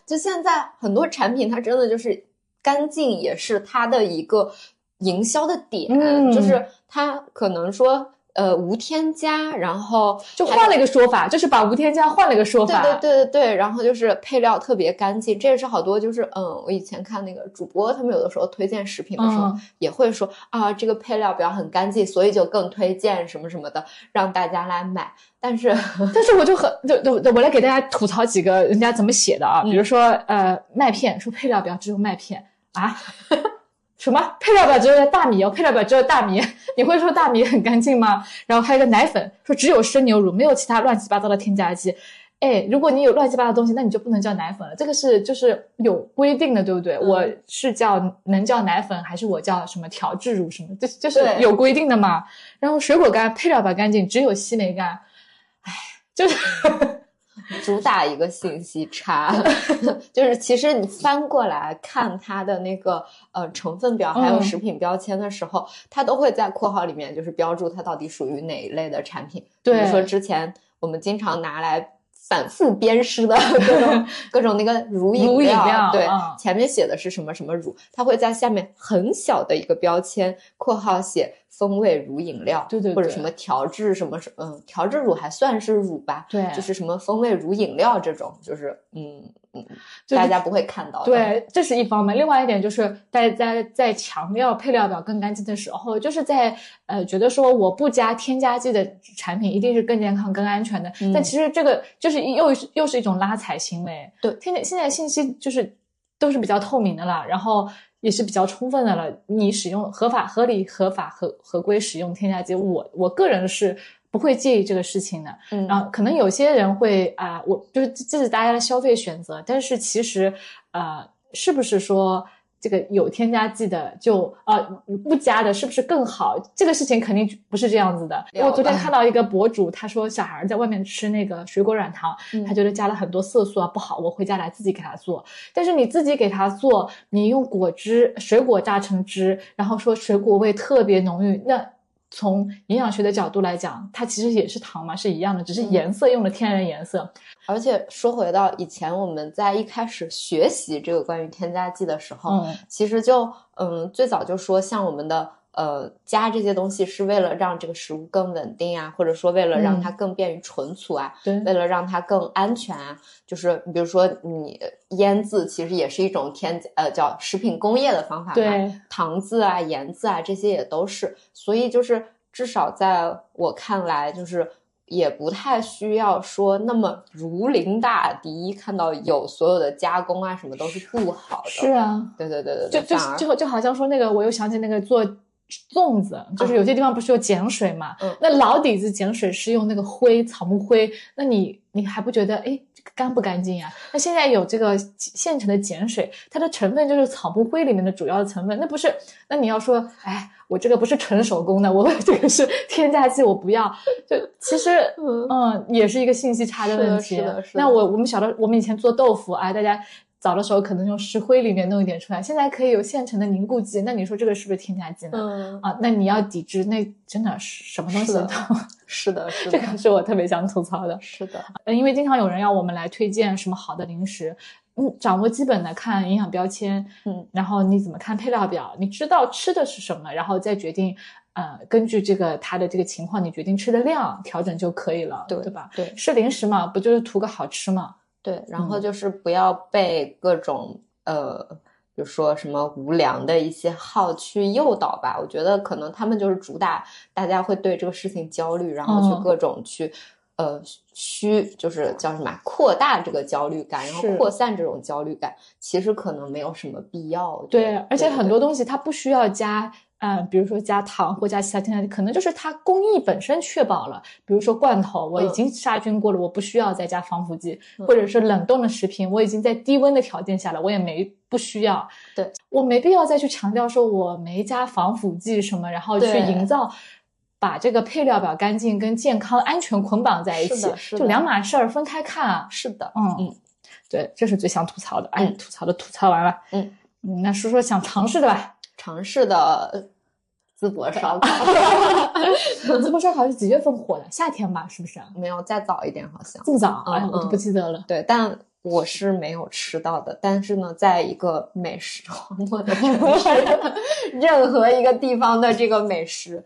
就现在很多产品，它真的就是干净，也是它的一个营销的点，嗯就是它可能说呃无添加，然后就换了一个说法，就是把无添加换了一个说法。对对对对对，然后就是配料特别干净，这也是好多就是嗯，我以前看那个主播，他们有的时候推荐食品的时候、嗯也会说啊，这个配料表很干净，所以就更推荐什么什么的，让大家来买。但是 但是我就很就就就我来给大家吐槽几个人家怎么写的啊，嗯比如说呃麦片说配料表只有麦片啊，什么配料表只有大米哦，配料表只有大米，你会说大米很干净吗？然后还有一个奶粉说只有生牛乳，没有其他乱七八糟的添加剂。哎，如果你有乱七八糟的东西，那你就不能叫奶粉了。这个是就是有规定的，对不对？嗯我是叫能叫奶粉，还是我叫什么调制乳什么？这就是有规定的嘛。然后水果干配料表干净，只有西梅干，哎，就是 主打一个信息差，就是其实你翻过来看它的那个呃成分表还有嗯食品标签的时候，它都会在括号里面就是标注它到底属于哪一类的产品。比如说之前我们经常拿来。反复鞭尸的 各种 各种那个乳饮乳饮料对，嗯前面写的是什么什么乳，它会在下面很小的一个标签括号写风味乳饮料，对对对或者什么调制什么什嗯，调制乳还算是乳吧，对就是什么风味乳饮料这种，就是嗯嗯，就大家不会看到的。对，这是一方面。另外一点就是，大家在强调配料表更干净的时候，就是在呃觉得说我不加添加剂的产品一定是更健康、更安全的。嗯但其实这个就是又是又是一种拉踩行为。对现在现在信息就是都是比较透明的了，然后也是比较充分的了。你使用合法、合理、合法、合合规使用添加剂，我我个人是不会介意这个事情的。嗯，然后可能有些人会啊、我就是这这是大家的消费选择，但是其实呃，是不是说这个有添加剂的就呃不加的，是不是更好？这个事情肯定不是这样子的。我昨天看到一个博主，他说小孩在外面吃那个水果软糖，嗯他觉得加了很多色素啊不好，我回家来自己给他做。但是你自己给他做，你用果汁、水果榨成汁，然后说水果味特别浓郁，那从营养学的角度来讲，它其实也是糖嘛，是一样的，只是嗯颜色用了天然颜色。而且说回到以前我们在一开始学习这个关于添加剂的时候，嗯其实就嗯最早就说像我们的。呃，加这些东西是为了让这个食物更稳定啊，或者说为了让它更便于存储啊，对为了让它更安全啊，就是你比如说你腌制其实也是一种添加呃叫食品工业的方法嘛，对，糖渍啊、盐渍啊这些也都是，所以就是至少在我看来，就是也不太需要说那么如临大敌，看到有所有的加工啊什么都是不好的。是啊，对对对对就就就就好像说那个，我又想起那个做粽子，就是有些地方不是有碱水嘛？嗯那老底子碱水是用那个灰草木灰，那你你还不觉得哎这个干不干净呀？那现在有这个现成的碱水，它的成分就是草木灰里面的主要的成分，那不是？那你要说哎，我这个不是纯手工的，我这个是 添加剂，我不要。就其实嗯嗯，也是一个信息差的是的问题。是的是的那我我们小的我们以前做豆腐啊，大家。早的时候可能用石灰里面弄一点出来，现在可以有现成的凝固剂，那你说这个是不是添加剂呢？嗯，啊，那你要抵制，那真的是什么东西都 是的，是的，是 这，个是我特别想吐槽的。是的，呃因为经常有人要我们来推荐什么好的零食，嗯，掌握基本的看营养标签，嗯，然后你怎么看配料表，你知道吃的是什么，然后再决定，呃，根据这个它的这个情况，你决定吃的量调整就可以了，对对吧？对吃零食嘛，不就是图个好吃嘛？对，然后嗯就是不要被各种呃，比如说什么无良的一些号去诱导吧。我觉得可能他们就是主打大家会对这个事情焦虑，然后嗯去各种去、呃虚，就是叫什么啊扩大这个焦虑感，然后扩散这种焦虑感。其实可能没有什么必要。对，而且很多东西它不需要加，呃，比如说加糖或加其他添加剂，可能就是它工艺本身确保了。比如说罐头，我已嗯经杀菌过了，我不需要再加防腐剂，嗯或者是冷冻的食品，我已经在低温的条件下了，我也没不需要。对，我没必要再去强调说我没加防腐剂什么，然后去营造。把这个配料表干净跟健康安全捆绑在一起就两码事儿，分开看啊。是的，嗯嗯，对，这是最想吐槽的。哎，嗯吐槽的吐槽完了。嗯嗯，那说说想尝试的吧。尝试的淄博烧烤淄博烧烤是几月份火的？夏天吧，是不是？没有再早一点，好像这么早？嗯哎，我都不记得了。对，但我是没有吃到的。但是呢，在一个美食 荒漠的城市，任何一个地方的这个美食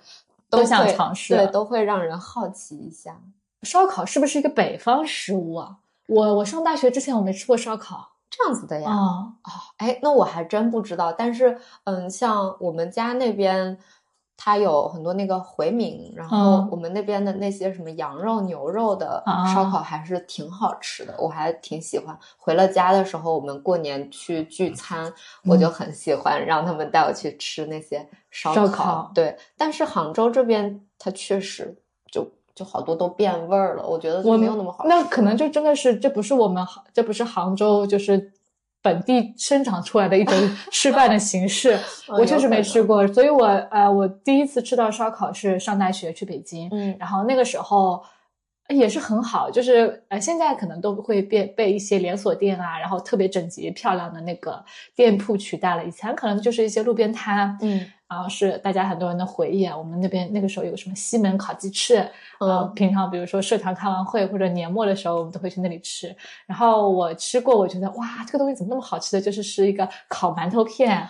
都想尝试对，都会让人好奇一下。烧烤是不是一个北方食物啊？我我上大学之前我没吃过烧烤这样子的呀？啊。哦，哎，那我还真不知道。但是，嗯，像我们家那边，它有很多那个回民，然后嗯我们那边的那些什么羊肉、牛肉的啊烧烤还是挺好吃的，我还挺喜欢。回了家的时候，我们过年去聚餐，我就很喜欢让他们带我去吃那些烧烧烤对，但是杭州这边它确实就就好多都变味儿了，我觉得就我没有那么好。那可能就真的是，这不是我们杭，这不是杭州，就是本地生长出来的一种 吃饭的形式。嗯我确实没吃过，所以我呃，我第一次吃到烧烤是上大学去北京，嗯然后那个时候也是很好，就是呃，现在可能都会变被一些连锁店啊，然后特别整洁漂亮的那个店铺取代了。以前可能就是一些路边摊，嗯然后是大家很多人的回忆啊。我们那边那个时候有什么西门烤鸡翅，呃，嗯平常比如说社团开完会或者年末的时候，我们都会去那里吃。然后我吃过，我觉得哇，这个东西怎么那么好吃的？就是是一个烤馒头片。呃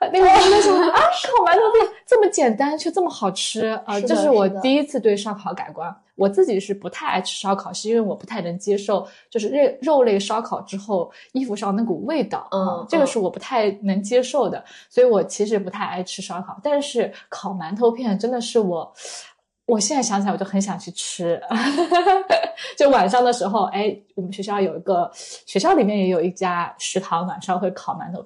那个我就想啊，烤馒头片这么简单却这么好吃啊！这是我第一次对烧烤改观。我自己是不太爱吃烧烤，是因为我不太能接受，就是肉肉类烧烤之后衣服上那股味道，嗯啊这个嗯是我不太能接受的，所以我其实不太爱吃烧烤。但是烤馒头片真的是我，我现在想起来我就很想去吃。就晚上的时候，哎，我们学校有一个学校里面也有一家食堂，晚上会烤馒头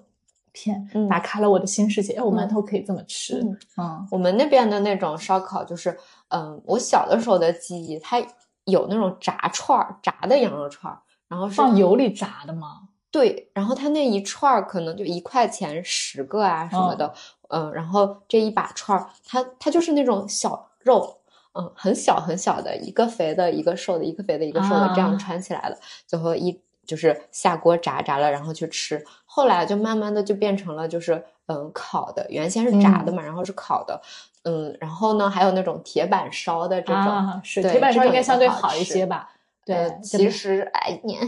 片，嗯打开了我的新世界。哎，我馒头可以这么吃，嗯嗯我们那边的那种烧烤，就是嗯，我小的时候的记忆，它有那种炸串儿，炸的羊肉串儿，然后是放油里炸的吗？对，然后它那一串儿可能就一块钱十个啊什么的，嗯，然后这一把串儿，它它就是那种小肉。嗯，很小很小的，一个肥的，一个瘦的，一个肥的，一个瘦的，这样啊串起来的，最后一就是下锅炸炸了，然后去吃。后来就慢慢的就变成了就是嗯烤的，原先是炸的嘛，然后是烤的。嗯，然后呢，还有那种铁板烧的这种，啊，是对铁板烧应该相对好一些吧？对其实哎，你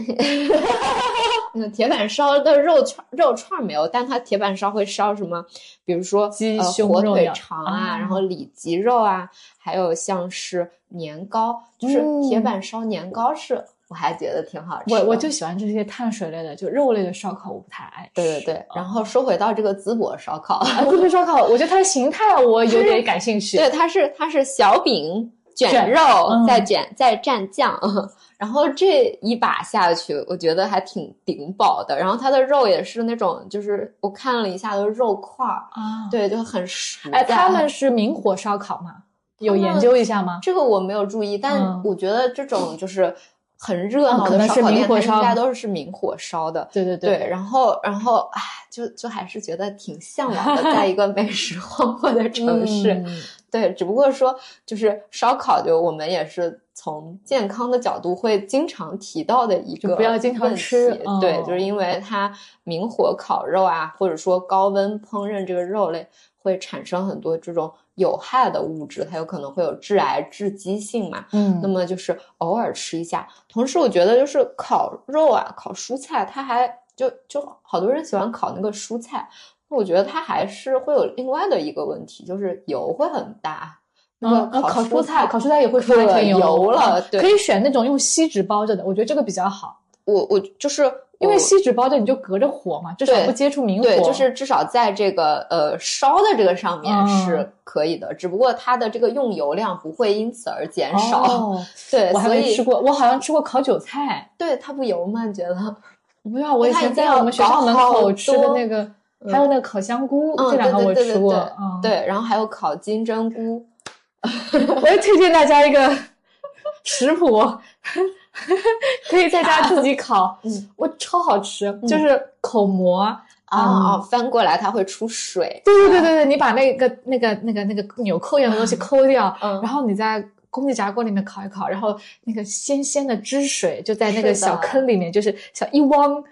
那铁板烧的肉串肉串没有，但它铁板烧会烧什么？比如说鸡呃火腿肠啊，啊然后里脊肉啊，还有像是年糕，就是铁嗯板烧年糕是我还觉得挺好吃。我我就喜欢这些碳水类的，就肉类的烧烤我不太爱吃。对对对，然嗯后说回到这个淄博烧烤，啊，淄博烧烤，我觉得它的形态啊我有点感兴趣。对，它是它是小饼卷卷肉，嗯再卷再蘸酱，然后这一把下去，我觉得还挺顶饱的。然后它的肉也是那种，就是我看了一下，都是肉块儿，啊，对，就很熟哎，他们是明火烧烤吗？有研究一下吗？这个我没有注意，但嗯我觉得这种就是很热闹的烧烤店，它应该都是明火烧的。对对对，然后，然后，唉，就就还是觉得挺向往的，在一个美食荒漠的城市。嗯对，只不过说就是烧烤，就我们也是从健康的角度会经常提到的一个不要经常问吃题对，嗯就是因为它明火烤肉啊，或者说高温烹饪这个肉类，会产生很多这种有害的物质，它有可能会有致癌、致畸性嘛。嗯，那么就是偶尔吃一下。同时，我觉得就是烤肉啊、烤蔬菜，它还就就好多人喜欢烤那个蔬菜，那我觉得它还是会有另外的一个问题，就是油会很大。那嗯个烤蔬菜，烤蔬菜也会可发甜油了嗯对可以选那种用锡纸包着的，我觉得这个比较好，我我就是因为锡纸包着你就隔着火嘛，至少不接触明火。对，就是至少在这个呃烧的这个上面嗯是可以的，只不过它的这个用油量不会因此而减少。哦，对，我还没吃过，我好像吃过烤韭菜。对它不油吗？你觉得？我不知道，我以前在我们学校门口吃的那个，还有那个烤香菇，嗯，这两个我吃过。对对对对对嗯，对，然后还有烤金针菇。我也推荐大家一个 食谱，可以在家自己烤，嗯我超好吃，就是口蘑。啊啊、翻过来它会出水。对对对对对，你把那个那个那个那个纽扣一样的东西抠掉，嗯然后你在空气炸锅里面烤一烤，然后那个鲜鲜的汁水就在那个小坑里面，就是小一汪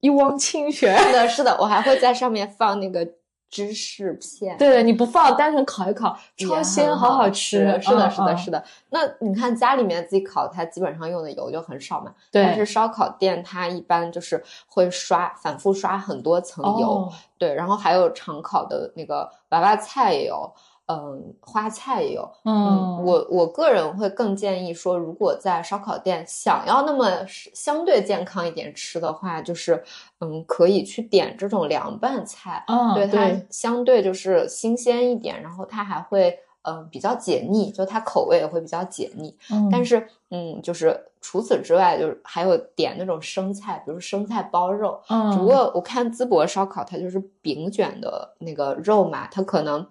一汪清泉。是的，是的，我还会在上面放那个芝士片。对，你不放，单纯烤一烤，超鲜，好好吃。是的，嗯是的，嗯是的。那你看家里面自己烤，它基本上用的油就很少嘛。对但是烧烤店它一般就是会刷，反复刷很多层油。哦对，然后还有常烤的那个娃娃菜也有，嗯，花菜也有。嗯，我我个人会更建议说，如果在烧烤店想要那么相对健康一点吃的话，就是嗯，可以去点这种凉拌菜，嗯对它相对就是新鲜一点，然后它还会嗯、呃比较解腻，就它口味也会比较解腻。嗯但是嗯，就是除此之外，就是还有点那种生菜，比如生菜包肉。嗯，只不过我看淄博烧烤，它就是饼卷的那个肉嘛，它可能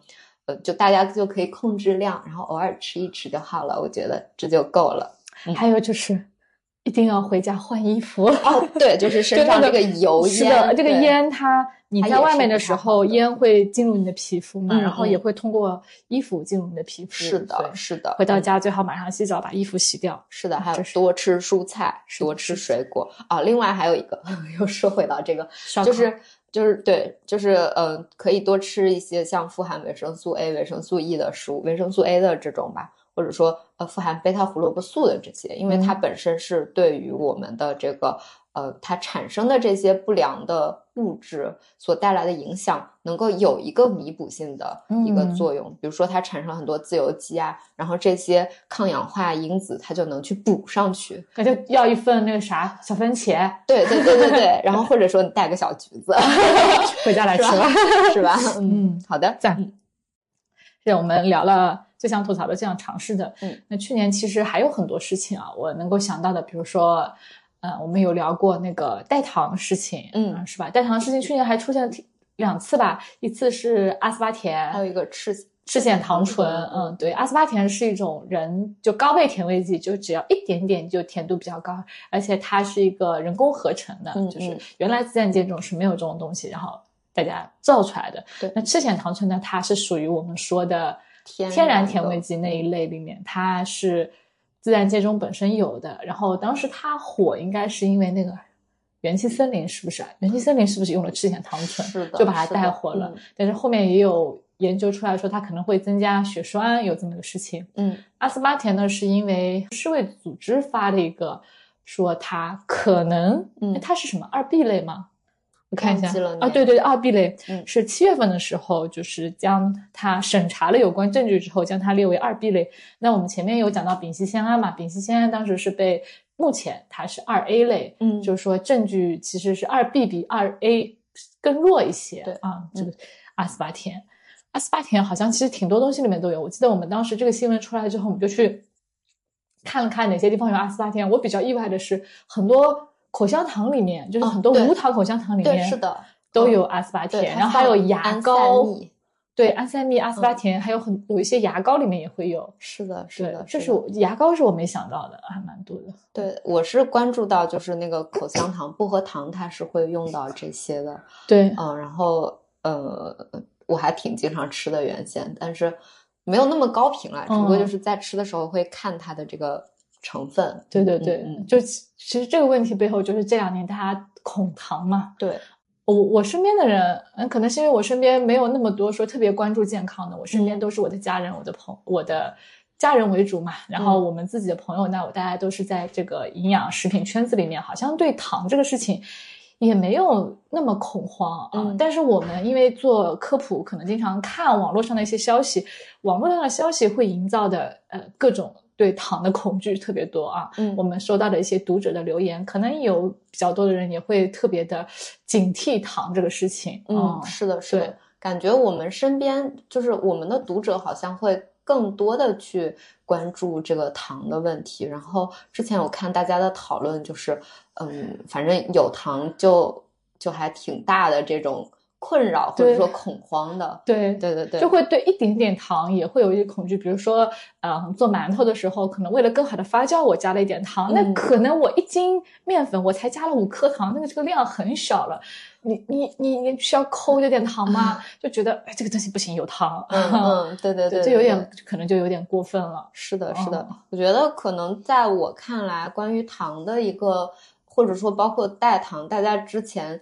呃，就大家就可以控制量，然后偶尔吃一吃就好了。我觉得这就够了。还有就是一定要回家换衣服。哦，对，就是身上这个油是烟，的，这个烟它你在外面的时候，烟会进入你的皮肤嘛，嗯然后也嗯会通过衣服进入你的皮肤。是的，是的。回到嗯家最好马上洗澡，把衣服洗掉。是的，还有多吃蔬菜，多吃水果啊。另外还有一个，又说回到这个，就是就是对，就是呃，可以多吃一些像富含维生素 A、维生素 E 的食物，维生素 A 的这种吧，或者说呃富含贝塔胡萝卜素的这些，因为它嗯。本身是对于我们的这个呃它产生的这些不良的物质所带来的影响，能够有一个弥补性的一个嗯作用。比如说它产生了很多自由基啊，然后这些抗氧化因子它就能去补上去。那就要一份那个啥小番茄，对对对对对，然后或者说你带个小橘子，回家来吃吧吧。是吧？嗯，好的，赞。是我们聊了最想吐槽的、最想尝试的。嗯，那去年其实还有很多事情啊，我能够想到的，比如说，呃，我们有聊过那个代糖的事情，嗯是吧？代糖的事情去年还出现了两次吧，一次是阿斯巴甜，还有一个赤赤藓糖醇，嗯，对，阿斯巴甜是一种人就高倍甜味剂，就只要一点点就甜度比较高，而且它是一个人工合成的，嗯就是嗯原来自然界中是没有这种东西，然后大家造出来的。对那赤藓糖醇呢，它是属于我们说的天天然甜味剂那一类里面，它是自然界中本身有的。然后当时它火应该是因为那个元气森林是不是啊？元气森林是不是用了赤藓糖醇？是的就把它带火了。嗯但是后面也有研究出来说它可能会增加血栓，有这么个事情。嗯阿斯巴甜呢，是因为世卫组织发了一个说它可能，嗯它是什么二 B 类吗？我看一下啊，对对，二 B 类，嗯是七月份的时候，就是将它审查了有关证据之后，将它列为二 B 类。那我们前面有讲到丙烯酰胺嘛，丙烯酰胺当时是被目前它是二 A 类，嗯就是说证据其实是二 B 比二 A 更弱一些。对啊，这个阿斯巴甜，阿斯巴甜好像其实挺多东西里面都有。我记得我们当时这个新闻出来之后，我们就去看了看哪些地方有阿斯巴甜。我比较意外的是，很多口香糖里面，就是哦很多无糖口香糖里对，面是的，都有阿斯巴，甜，然后还有牙膏对安赛蜜、阿斯巴甜，还有很有一些牙膏里面也会有。是的，是的，，这是我牙膏是我没想到的，还蛮多的。对，我是关注到就是那个口香糖薄荷糖，它是会用到这些的，对，嗯，然后呃，我还挺经常吃的原先，但是没有那么高频了，只不过就嗯是在吃的时候会看它的这个成分，对对对，就其其实这个问题背后就是这两年大家恐糖嘛。对，我我身边的人，嗯，可能是因为我身边没有那么多说特别关注健康的，我身边都是我的家人、我的朋、我的家人为主嘛。然后嗯我们自己的朋友，那我大家都是在这个营养食品圈子里面，好像对糖这个事情也没有那么恐慌啊。嗯但是我们因为做科普，可能经常看网络上的一些消息，网络上的消息会营造的呃各种对糖的恐惧特别多啊。嗯我们收到的一些读者的留言，可能有比较多的人也会特别的警惕糖这个事情。嗯，是的，是的，感觉我们身边就是我们的读者好像会更多的去关注这个糖的问题。然后之前我看大家的讨论，就是嗯，反正有糖就就还挺大的这种困扰或者说恐慌的。对对对对，就会对一点点糖也会有一些恐惧，比如说，呃，做馒头的时候，可能为了更好的发酵，我加了一点糖，那嗯可能我一斤面粉我才加了五克糖，那个这个量很小了，你你你你需要抠这点糖吗？就觉得哎，这个东西不行，有糖，嗯嗯，对对 对，就有点可能就有点过分了。是的，是的哦，我觉得可能在我看来，关于糖的一个，或者说包括代糖，大家之前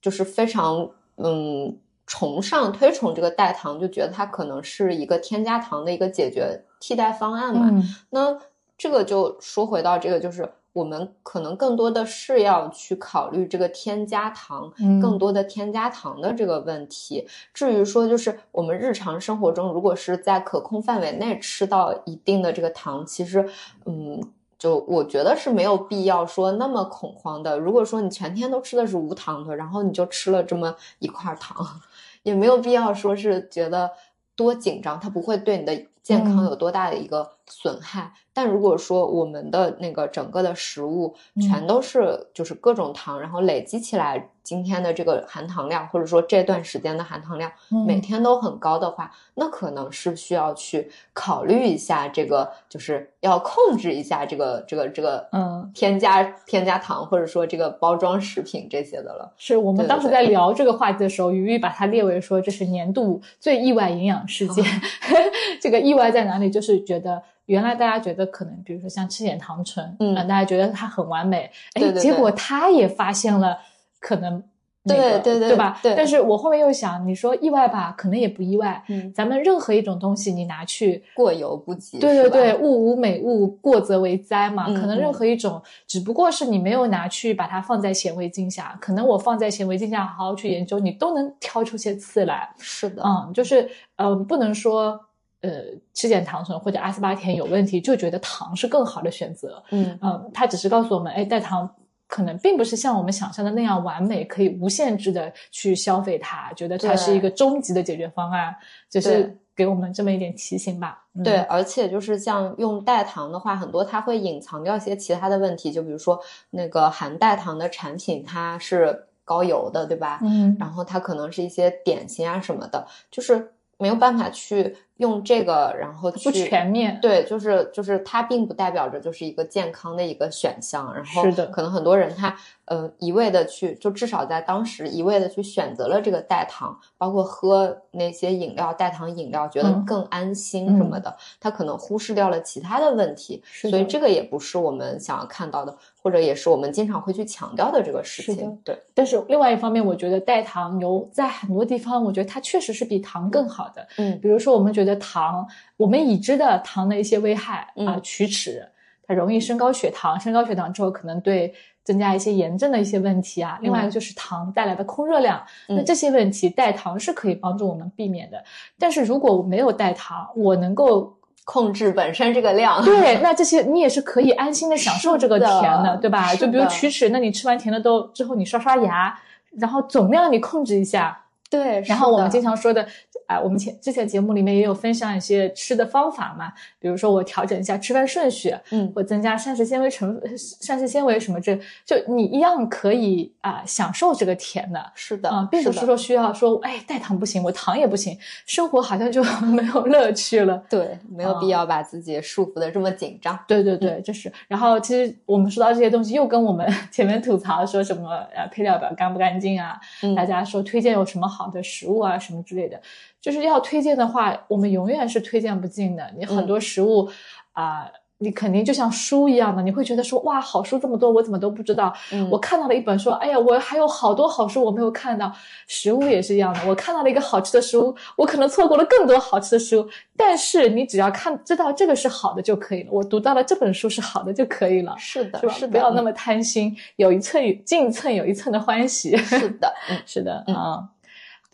就是非常嗯崇尚推崇这个代糖，就觉得它可能是一个添加糖的一个解决替代方案嘛。嗯那这个就说回到这个，就是我们可能更多的是要去考虑这个添加糖，嗯更多的添加糖的这个问题。至于说，就是我们日常生活中，如果是在可控范围内吃到一定的这个糖，其实，嗯。就我觉得是没有必要说那么恐慌的。如果说你全天都吃的是无糖的，然后你就吃了这么一块糖，也没有必要说是觉得多紧张，它不会对你的健康嗯有多大的一个损害。但如果说我们的那个整个的食物嗯全都是就是各种糖，然后累积起来今天的这个含糖量，或者说这段时间的含糖量嗯每天都很高的话，那可能是需要去考虑一下这个，就是要控制一下这个这个这个嗯，添加添加糖，或者说这个包装食品这些的了。是我们当时在聊这个话题的时候，鱼鱼把它列为说这是年度最意外营养事件。哦 这个意外在哪里？就是觉得原来大家觉得可能，比如说像吃点糖醇，嗯大家觉得它很完美，哎，对对对结果他也发现了可能、那个。对对对吧？对但是我后面又想，你说意外吧，可能也不意外。嗯，咱们任何一种东西，你拿去过犹不及。对对对，物无美物，过则为灾嘛。嗯可能任何一种，只不过是你没有拿去把它放在显微镜下，可能我放在显微镜下好好去研究，你都能挑出些刺来。是的，嗯，就是呃，不能说呃吃点糖醇或者阿斯巴甜有问题，就觉得糖是更好的选择。嗯嗯，它只是告诉我们，哎，代糖。可能并不是像我们想象的那样完美，可以无限制的去消费它，觉得它是一个终极的解决方案，只是给我们这么一点提醒吧。嗯对，而且就是像用代糖的话，很多它会隐藏掉一些其他的问题，就比如说那个含代糖的产品，它是高油的，对吧？嗯，然后它可能是一些点心啊什么的，就是没有办法去用这个，然后去不全面。对，就是就是它并不代表着就是一个健康的一个选项，然后是的可能很多人他呃一味的去，就至少在当时一味的去选择了这个代糖，包括喝那些饮料代糖饮料，觉得嗯更安心什么的，他可能忽视掉了其他的问题，是所以这个也不是我们想要看到的，或者也是我们经常会去强调的这个事情。对，但是另外一方面，我觉得代糖油在很多地方，我觉得它确实是比糖更好的。嗯比如说，我们觉得糖，我们已知的糖的一些危害啊、嗯龋齿，它容易升高血糖，升高血糖之后可能对增加一些炎症的一些问题啊。另外一个就是糖带来的空热量，那嗯这些问题代糖是可以帮助我们避免的。但是如果我没有代糖，我能够控制本身这个量。对，那这些你也是可以安心的享受这个甜的，对吧？就比如龋齿，那你吃完甜的都之后，你刷刷牙，然后总量你控制一下。对，然后我们经常说的，啊、我们前之前节目里面也有分享一些吃的方法嘛，比如说我调整一下吃饭顺序，嗯或增加膳食纤维成膳食纤维什么这，就你一样可以啊、享受这个甜的。是的，啊、并不是说需要说，哎，代糖不行，我糖也不行，生活好像就 没有乐趣了。对，没有必啊要把自己束缚的这么紧张。对对对，就是。然后其实我们说到这些东西，又跟我们 前面吐槽说什么呃配料表干不干净啊，嗯大家说推荐有什么好的食物啊什么之类的，就是要推荐的话，我们永远是推荐不尽的。你很多食物啊、你肯定就像书一样的，你会觉得说哇，好书这么多，我怎么都不知道。嗯我看到了一本书，哎呀，我还有好多好书我没有看到。食物也是一样的，我看到了一个好吃的食物，我可能错过了更多好吃的食物。但是你只要看知道这个是好的就可以了，我读到了这本书是好的就可以了，是的，是吧？是的，不要那么贪心，有一寸进寸有一寸的欢喜。是的，嗯 是的，嗯啊，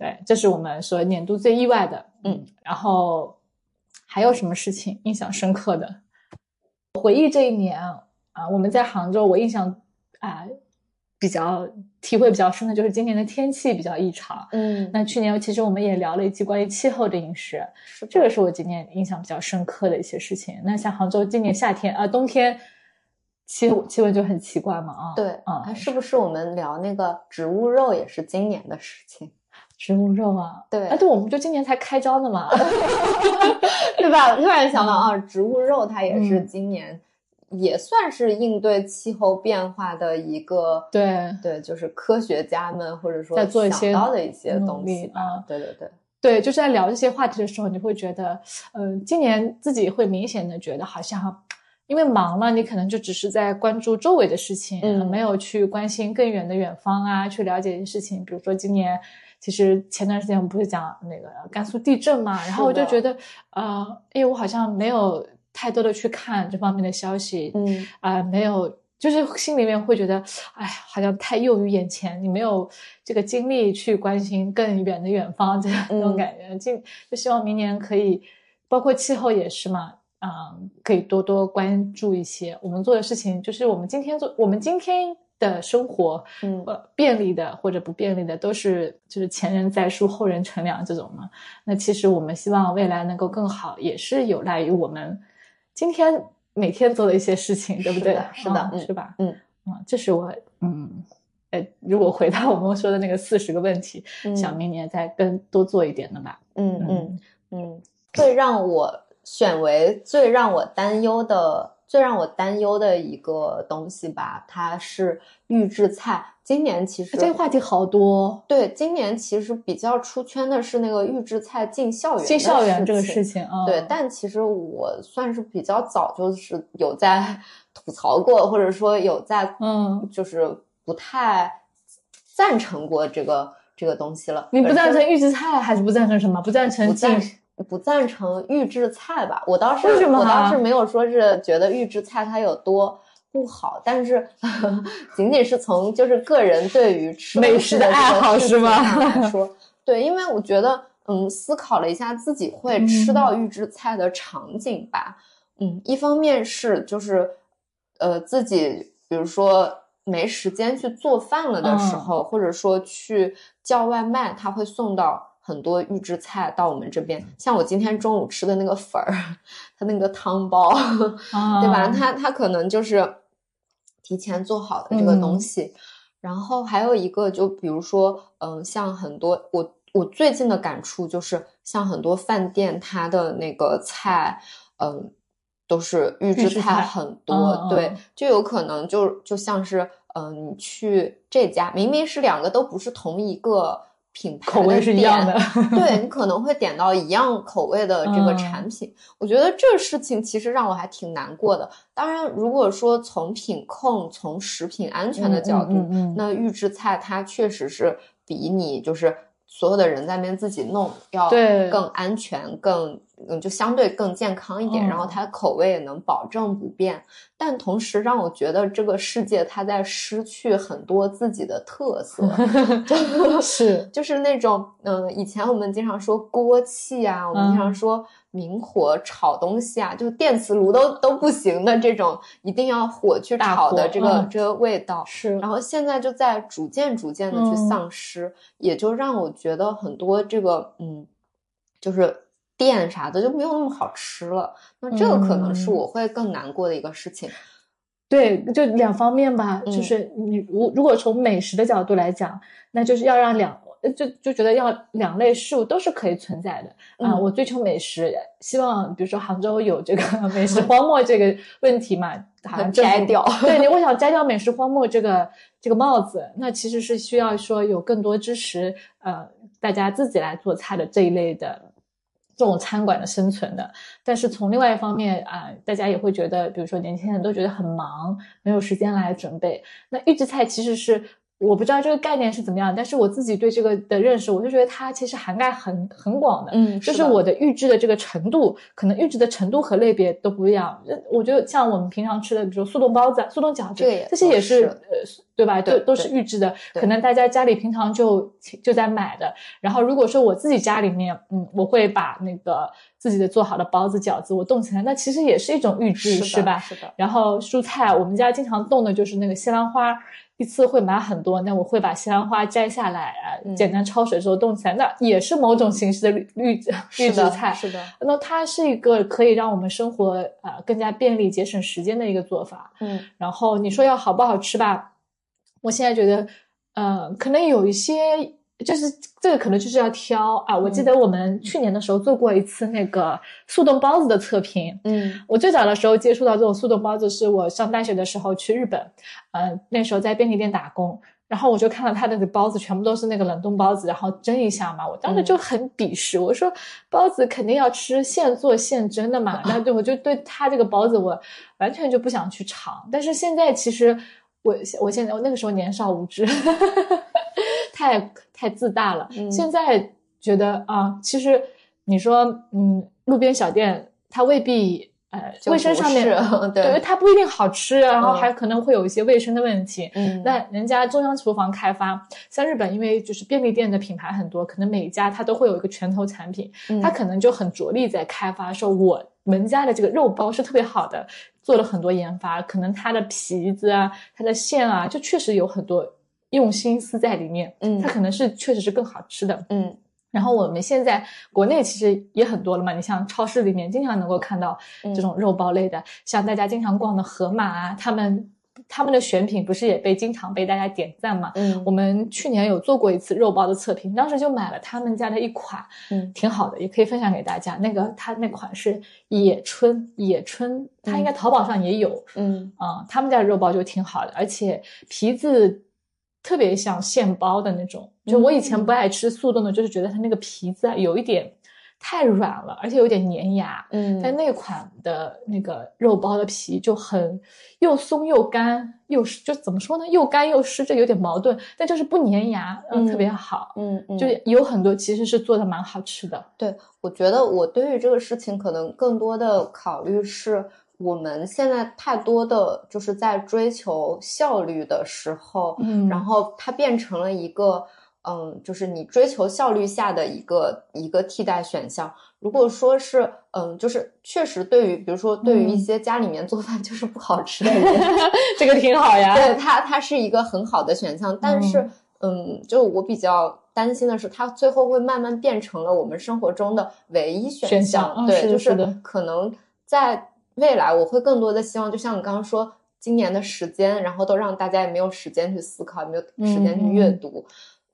对，这是我们说年度最意外的，嗯，然后还有什么事情印象深刻的？回忆这一年啊，我们在杭州，我印象啊比较体会比较深的就是今年的天气比较异常。嗯，那去年其实我们也聊了一期关于气候的饮食，是这个是我今年印象比较深刻的一些事情。那像杭州今年夏天啊、冬天气气温就很奇怪嘛啊，对，啊哎，是不是我们聊那个植物肉也是今年的事情，植物肉啊，对哎对，我们就今年才开张的嘛，对吧？我突然想到啊，植物肉它也是嗯今年也算是应对气候变化的一个。对对，就是科学家们或者说在做一些想到的一些东西啊。对对对，对，就是在聊这些话题的时候，你会觉得，嗯、今年自己会明显的觉得好像。因为忙了，你可能就只是在关注周围的事情，嗯没有去关心更远的远方啊，去了解一些事情。比如说今年，其实前段时间我们不是讲那个甘肃地震嘛，然后我就觉得，呃，哎，我好像没有太多的去看这方面的消息，嗯啊、没有，就是心里面会觉得，哎，好像太囿于眼前，你没有这个精力去关心更远的远方，这样那种嗯感觉。就就希望明年可以，包括气候也是嘛，嗯，可以多多关注一些我们做的事情，就是我们今天做，我们今天的生活，嗯呃，便利的或者不便利的，都是就是前人栽树，后人乘凉这种嘛。那其实我们希望未来能够更好，也是有赖于我们今天每天做的一些事情，对不对？是的是吧？嗯啊，这是我嗯。呃，如果回到我们说的那个四十个问题，嗯想明年再更多做一点的吧。嗯嗯嗯，最让我选为最让我担忧的、最让我担忧的一个东西吧，它是预制菜。今年其实这个话题好多，对，今年其实比较出圈的是那个预制菜进校园进校园这个事事情啊，对，但其实我算是比较早就是有在吐槽过，或者说有在嗯，就是不太赞成过这个这个东西了。你不赞成预制菜还是不赞成什么？不赞成进不赞成预制菜吧？我倒是我倒啊是没有说是觉得预制菜它有多不好，但是 仅仅是从就是个人对于吃美食的爱好是吗来 说，对，因为我觉得嗯，思考了一下自己会吃嗯到预制菜的场景吧，嗯，一方面是就是呃自己比如说。没时间去做饭了的时嗯候，或者说去叫外卖，他会送到很多预制菜到我们这边。像我今天中午吃的那个粉儿，它那个汤包，啊，对吧？它它可能就是提前做好的这个东嗯西。然后还有一个，就比如说，嗯、像很多我我最近的感触就是，像很多饭店，它的那个菜，嗯，都是预制菜很多，对，就有可能就就像是，嗯，你去这家，明明是两个都不是同一个。品牌口味是一样的，对你可能会点到一样口味的这个产品。我觉得这事情其实让我还挺难过的。当然，如果说从品控、从食品安全的角度，那预制菜它确实是比你就是所有的人在那边自己弄要更安全、更。嗯，就相对更健康一点，然后它的口味也能保证不变，但同时让我觉得这个世界它在失去很多自己的特色 是。就是那种嗯，以前我们经常说锅气啊，我们经常说明火炒东西啊，就电磁炉都都不行的这种，一定要火去炒的这个这个味道。是，然后现在就在逐渐逐渐的去丧失，也就让我觉得很多这个嗯，就是。店啥的就没有那么好吃了，那这个可能是我会更难过的一个事情。对，就两方面吧，就是你如如果从美食的角度来讲，那就是要让两就就觉得要两类事物都是可以存在的啊。我追求美食，希望比如说杭州有这个 美食荒漠这个问题嘛，好像摘掉。对你，我想摘掉美食荒漠这个这个帽子，那其实是需要说有更多支持，呃，大家自己来做菜的这一类的。这种餐馆的生存的，但是从另外一方面啊，大家也会觉得，比如说年轻人都觉得很忙，没有时间来准备。那预制菜其实是。我不知道这个概念是怎么样，但是我自己对这个的认识，我就觉得它其实涵盖很很广的，嗯，就是我的预制的这个程度，可能预制的程度和类别都不一样。我觉得像我们平常吃的，比如说速冻包子、速冻饺子，这些也是呃，对吧？都都是预制的，可能大家家里平常就就在买的。然后如果说我自己家里面，嗯，我会把那个自己的做好的包子、饺子我冻起来，那其实也是一种预制，是吧？是的。然后蔬菜，我们家经常冻的就是那个西兰花。一次会买很多，那我会把西兰花摘下来啊，简单焯水之后冻起来，那也是某种形式的绿绿 绿植菜。是的，那它是一个可以让我们生活啊更加便利、节省时间的一个做法。嗯，然后你说要好不好吃吧？我现在觉得，呃，可能有一些。就是这个可能就是要挑啊！我记得我们去年的时候做过一次那个速冻包子的测评。嗯，我最早的时候接触到这种速冻包子，是我上大学的时候去日本，嗯，那时候在便利店打工，然后我就看到他的包子全部都是那个冷冻包子，然后蒸一下嘛，我当时就很鄙视，我说包子肯定要吃现做现蒸的嘛，那对我就对他这个包子我完全就不想去尝。但是现在其实我我现在我那个时候年少无知。太太自大了。现在觉得啊，其实你说，嗯，路边小店它未必，呃，卫生上面，对，它不一定好吃，然后还可能会有一些卫生的问题。嗯，那人家中央厨房开发，像日本，因为就是便利店的品牌很多，可能每一家它都会有一个拳头产品，它可能就很着力在开发，说我们家的这个肉包是特别好的，做了很多研发，可能它的皮子啊，它的馅啊，就确实有很多。用心思在里面，嗯，它可能是确实是更好吃的，嗯。然后我们现在国内其实也很多了嘛，你像超市里面经常能够看到这种肉包类的，像大家经常逛的盒马啊，他们他们的选品不是也被经常被大家点赞嘛？嗯，我们去年有做过一次肉包的测评，当时就买了他们家的一款，嗯，挺好的，也可以分享给大家。那个他那款是野春，野春，它应该淘宝上也有，嗯啊，他们家的肉包就挺好的，而且皮子。特别像现包的那种，就我以前不爱吃速冻的，就是觉得它那个皮子啊有一点太软了，而且有点粘牙。嗯，但那款的那个肉包的皮就很又松又干，又湿，就怎么说呢？又干又湿，这有点矛盾，但就是不粘牙，嗯，特别好。嗯嗯，就有很多其实是做的蛮好吃的。对，我觉得我对于这个事情可能更多的考虑是。我们现在太多的就是在追求效率的时候，嗯，然后它变成了一个，嗯，就是你追求效率下的一个一个替代选项。如果说是，嗯，就是确实对于，比如说对于一些家里面做饭就是不好吃的人，这个挺好呀。对它，它是一个很好的选项。但是，嗯，就我比较担心的是，它最后会慢慢变成了我们生活中的唯一选项。对，就是，可能在。未来我会更多的希望，就像你刚刚说，今年的时间，然后都让大家也没有时间去思考，也没有时间去阅读，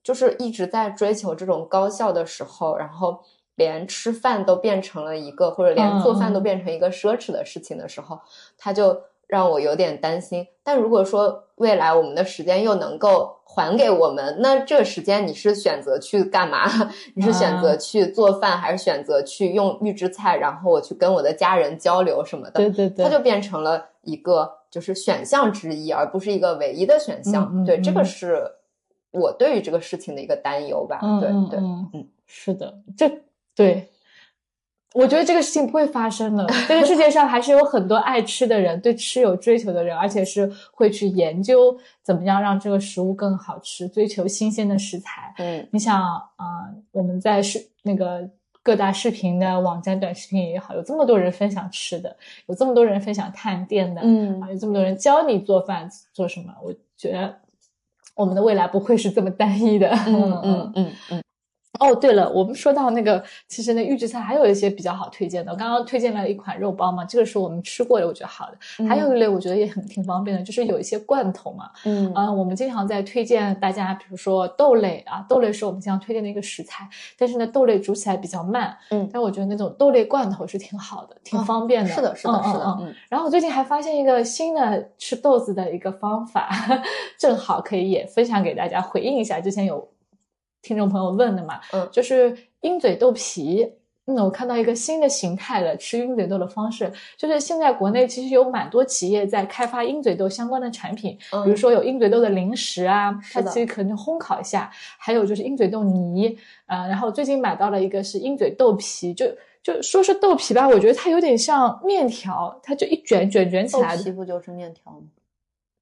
就是一直在追求这种高效的时候，然后，连吃饭都变成了一个，或者连做饭都变成一个奢侈的事情的时候，他就让我有点担心。但如果说未来我们的时间又能够还给我们，那这个时间你是选择去干嘛？你是选择去做饭，还是选择去用预制菜，然后我去跟我的家人交流什么的？对对对，它就变成了一个就是选项之一，而不是一个唯一的选项。对，这个是我对于这个事情的一个担忧吧。对对嗯，是的，这对。我觉得这个事情不会发生的。这个世界上还是有很多爱吃的人，对吃有追求的人，而且是会去研究怎么样让这个食物更好吃，追求新鲜的食材。嗯，你想啊，我们在视那个各大视频的网站、短视频也好，有这么多人分享吃的，有这么多人分享探店的，嗯，啊有这么多人教你做饭做什么。我觉得我们的未来不会是这么单一的。嗯嗯嗯嗯。哦，对了，我们说到那个，其实那预制菜还有一些比较好推荐的。我刚刚推荐了一款肉包嘛，这个是我们吃过的，我觉得好的。还有一类我觉得也很挺方便的，就是有一些罐头嘛。嗯啊，我们经常在推荐大家，比如说豆类啊，豆类是我们经常推荐的一个食材，但是呢，豆类煮起来比较慢。嗯，但我觉得那种豆类罐头是挺好的，挺方便的。是的，是的，是的。嗯。然后我最近还发现一个新的吃豆子的一个方法，正好可以也分享给大家，回应一下之前有。听众朋友问的嘛，嗯，就是鹰嘴豆皮。嗯，我看到一个新的形态的吃鹰嘴豆的方式，就是现在国内其实有蛮多企业在开发鹰嘴豆相关的产品，嗯比如说有鹰嘴豆的零食啊，它其实可能烘烤一下，还有就是鹰嘴豆泥，呃，然后最近买到了一个是鹰嘴豆皮，就就说是豆皮吧，我觉得它有点像面条，它就一卷卷卷起来的，豆皮不就是面条吗？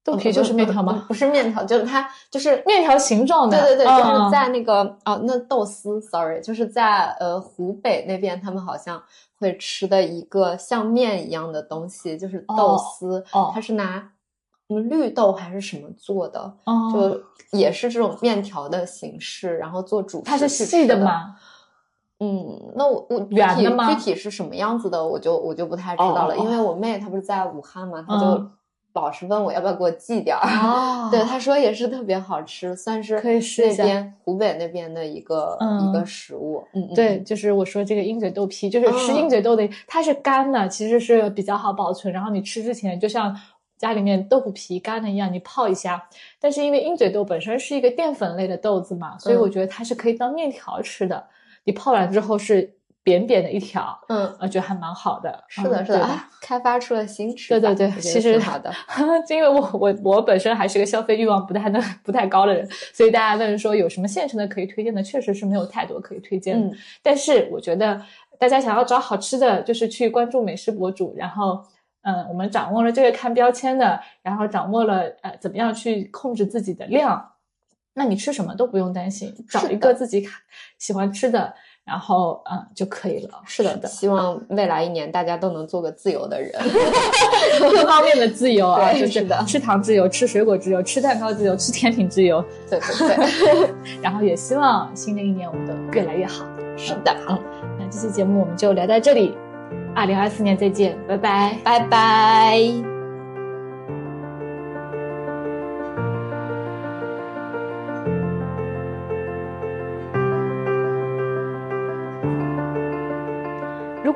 豆皮就是面条吗？不是面条，就是它就是面条形状的。对对对，就是在那个哦，那豆丝，sorry，就是在呃湖北那边，他们好像会吃的一个像面一样的东西，就是豆丝。哦，它是拿绿豆还是什么做的？哦，就也是这种面条的形式，然后做主食。它是细的吗？嗯，那我我圆的吗？具体是什么样子的，我就我就不太知道了，因为我妹她不是在武汉嘛，她就。老是问我要不要给我寄点儿，对他说也是特别好吃，算是可以试一下湖北那边的一个一个食物。嗯，对，就是我说这个鹰嘴豆皮，就是吃鹰嘴豆的，它是干的，其实是比较好保存。然后你吃之前，就像家里面豆腐皮干的一样，你泡一下。但是因为鹰嘴豆本身是一个淀粉类的豆子嘛，所以我觉得它是可以当面条吃的。你泡完之后是。扁扁的一条，嗯，我觉得还蛮好的。是的，是的，开发出了新吃法。对对对，其实好的，因为我我我本身还是个消费欲望不太那不太高的人，所以大家问说有什么现成的可以推荐的，确实是没有太多可以推荐的。但是我觉得大家想要找好吃的，就是去关注美食博主，然后嗯，我们掌握了这个看标签的，然后掌握了呃怎么样去控制自己的量，那你吃什么都不用担心，找一个自己喜欢吃的。然后嗯就可以了。是的，希望未来一年大家都能做个自由的人，各方面的自由啊，就是的，吃糖自由，吃水果自由，吃蛋糕自由，吃甜品自由。对对对。然后也希望新的一年我们都越来越好。是的，好，那这期节目我们就聊到这里，二零二四年再见，拜拜，拜拜。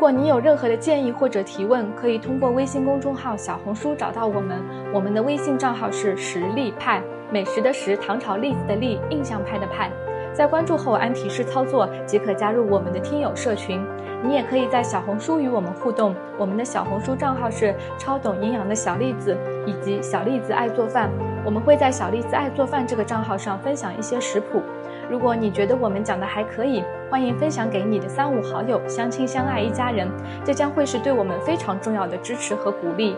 如果你有任何的建议或者提问，可以通过微信公众号、小红书找到我们。我们的微信账号是实力派，美食的食，唐朝栗子的栗，印象派的派。在关注后按提示操作，即可加入我们的听友社群。你也可以在小红书与我们互动，我们的小红书账号是超懂营养的小栗子以及小栗子爱做饭。我们会在小栗子爱做饭这个账号上分享一些食谱。如果你觉得我们讲的还可以，欢迎分享给你的三五好友，相亲相爱一家人，这将会是对我们非常重要的支持和鼓励。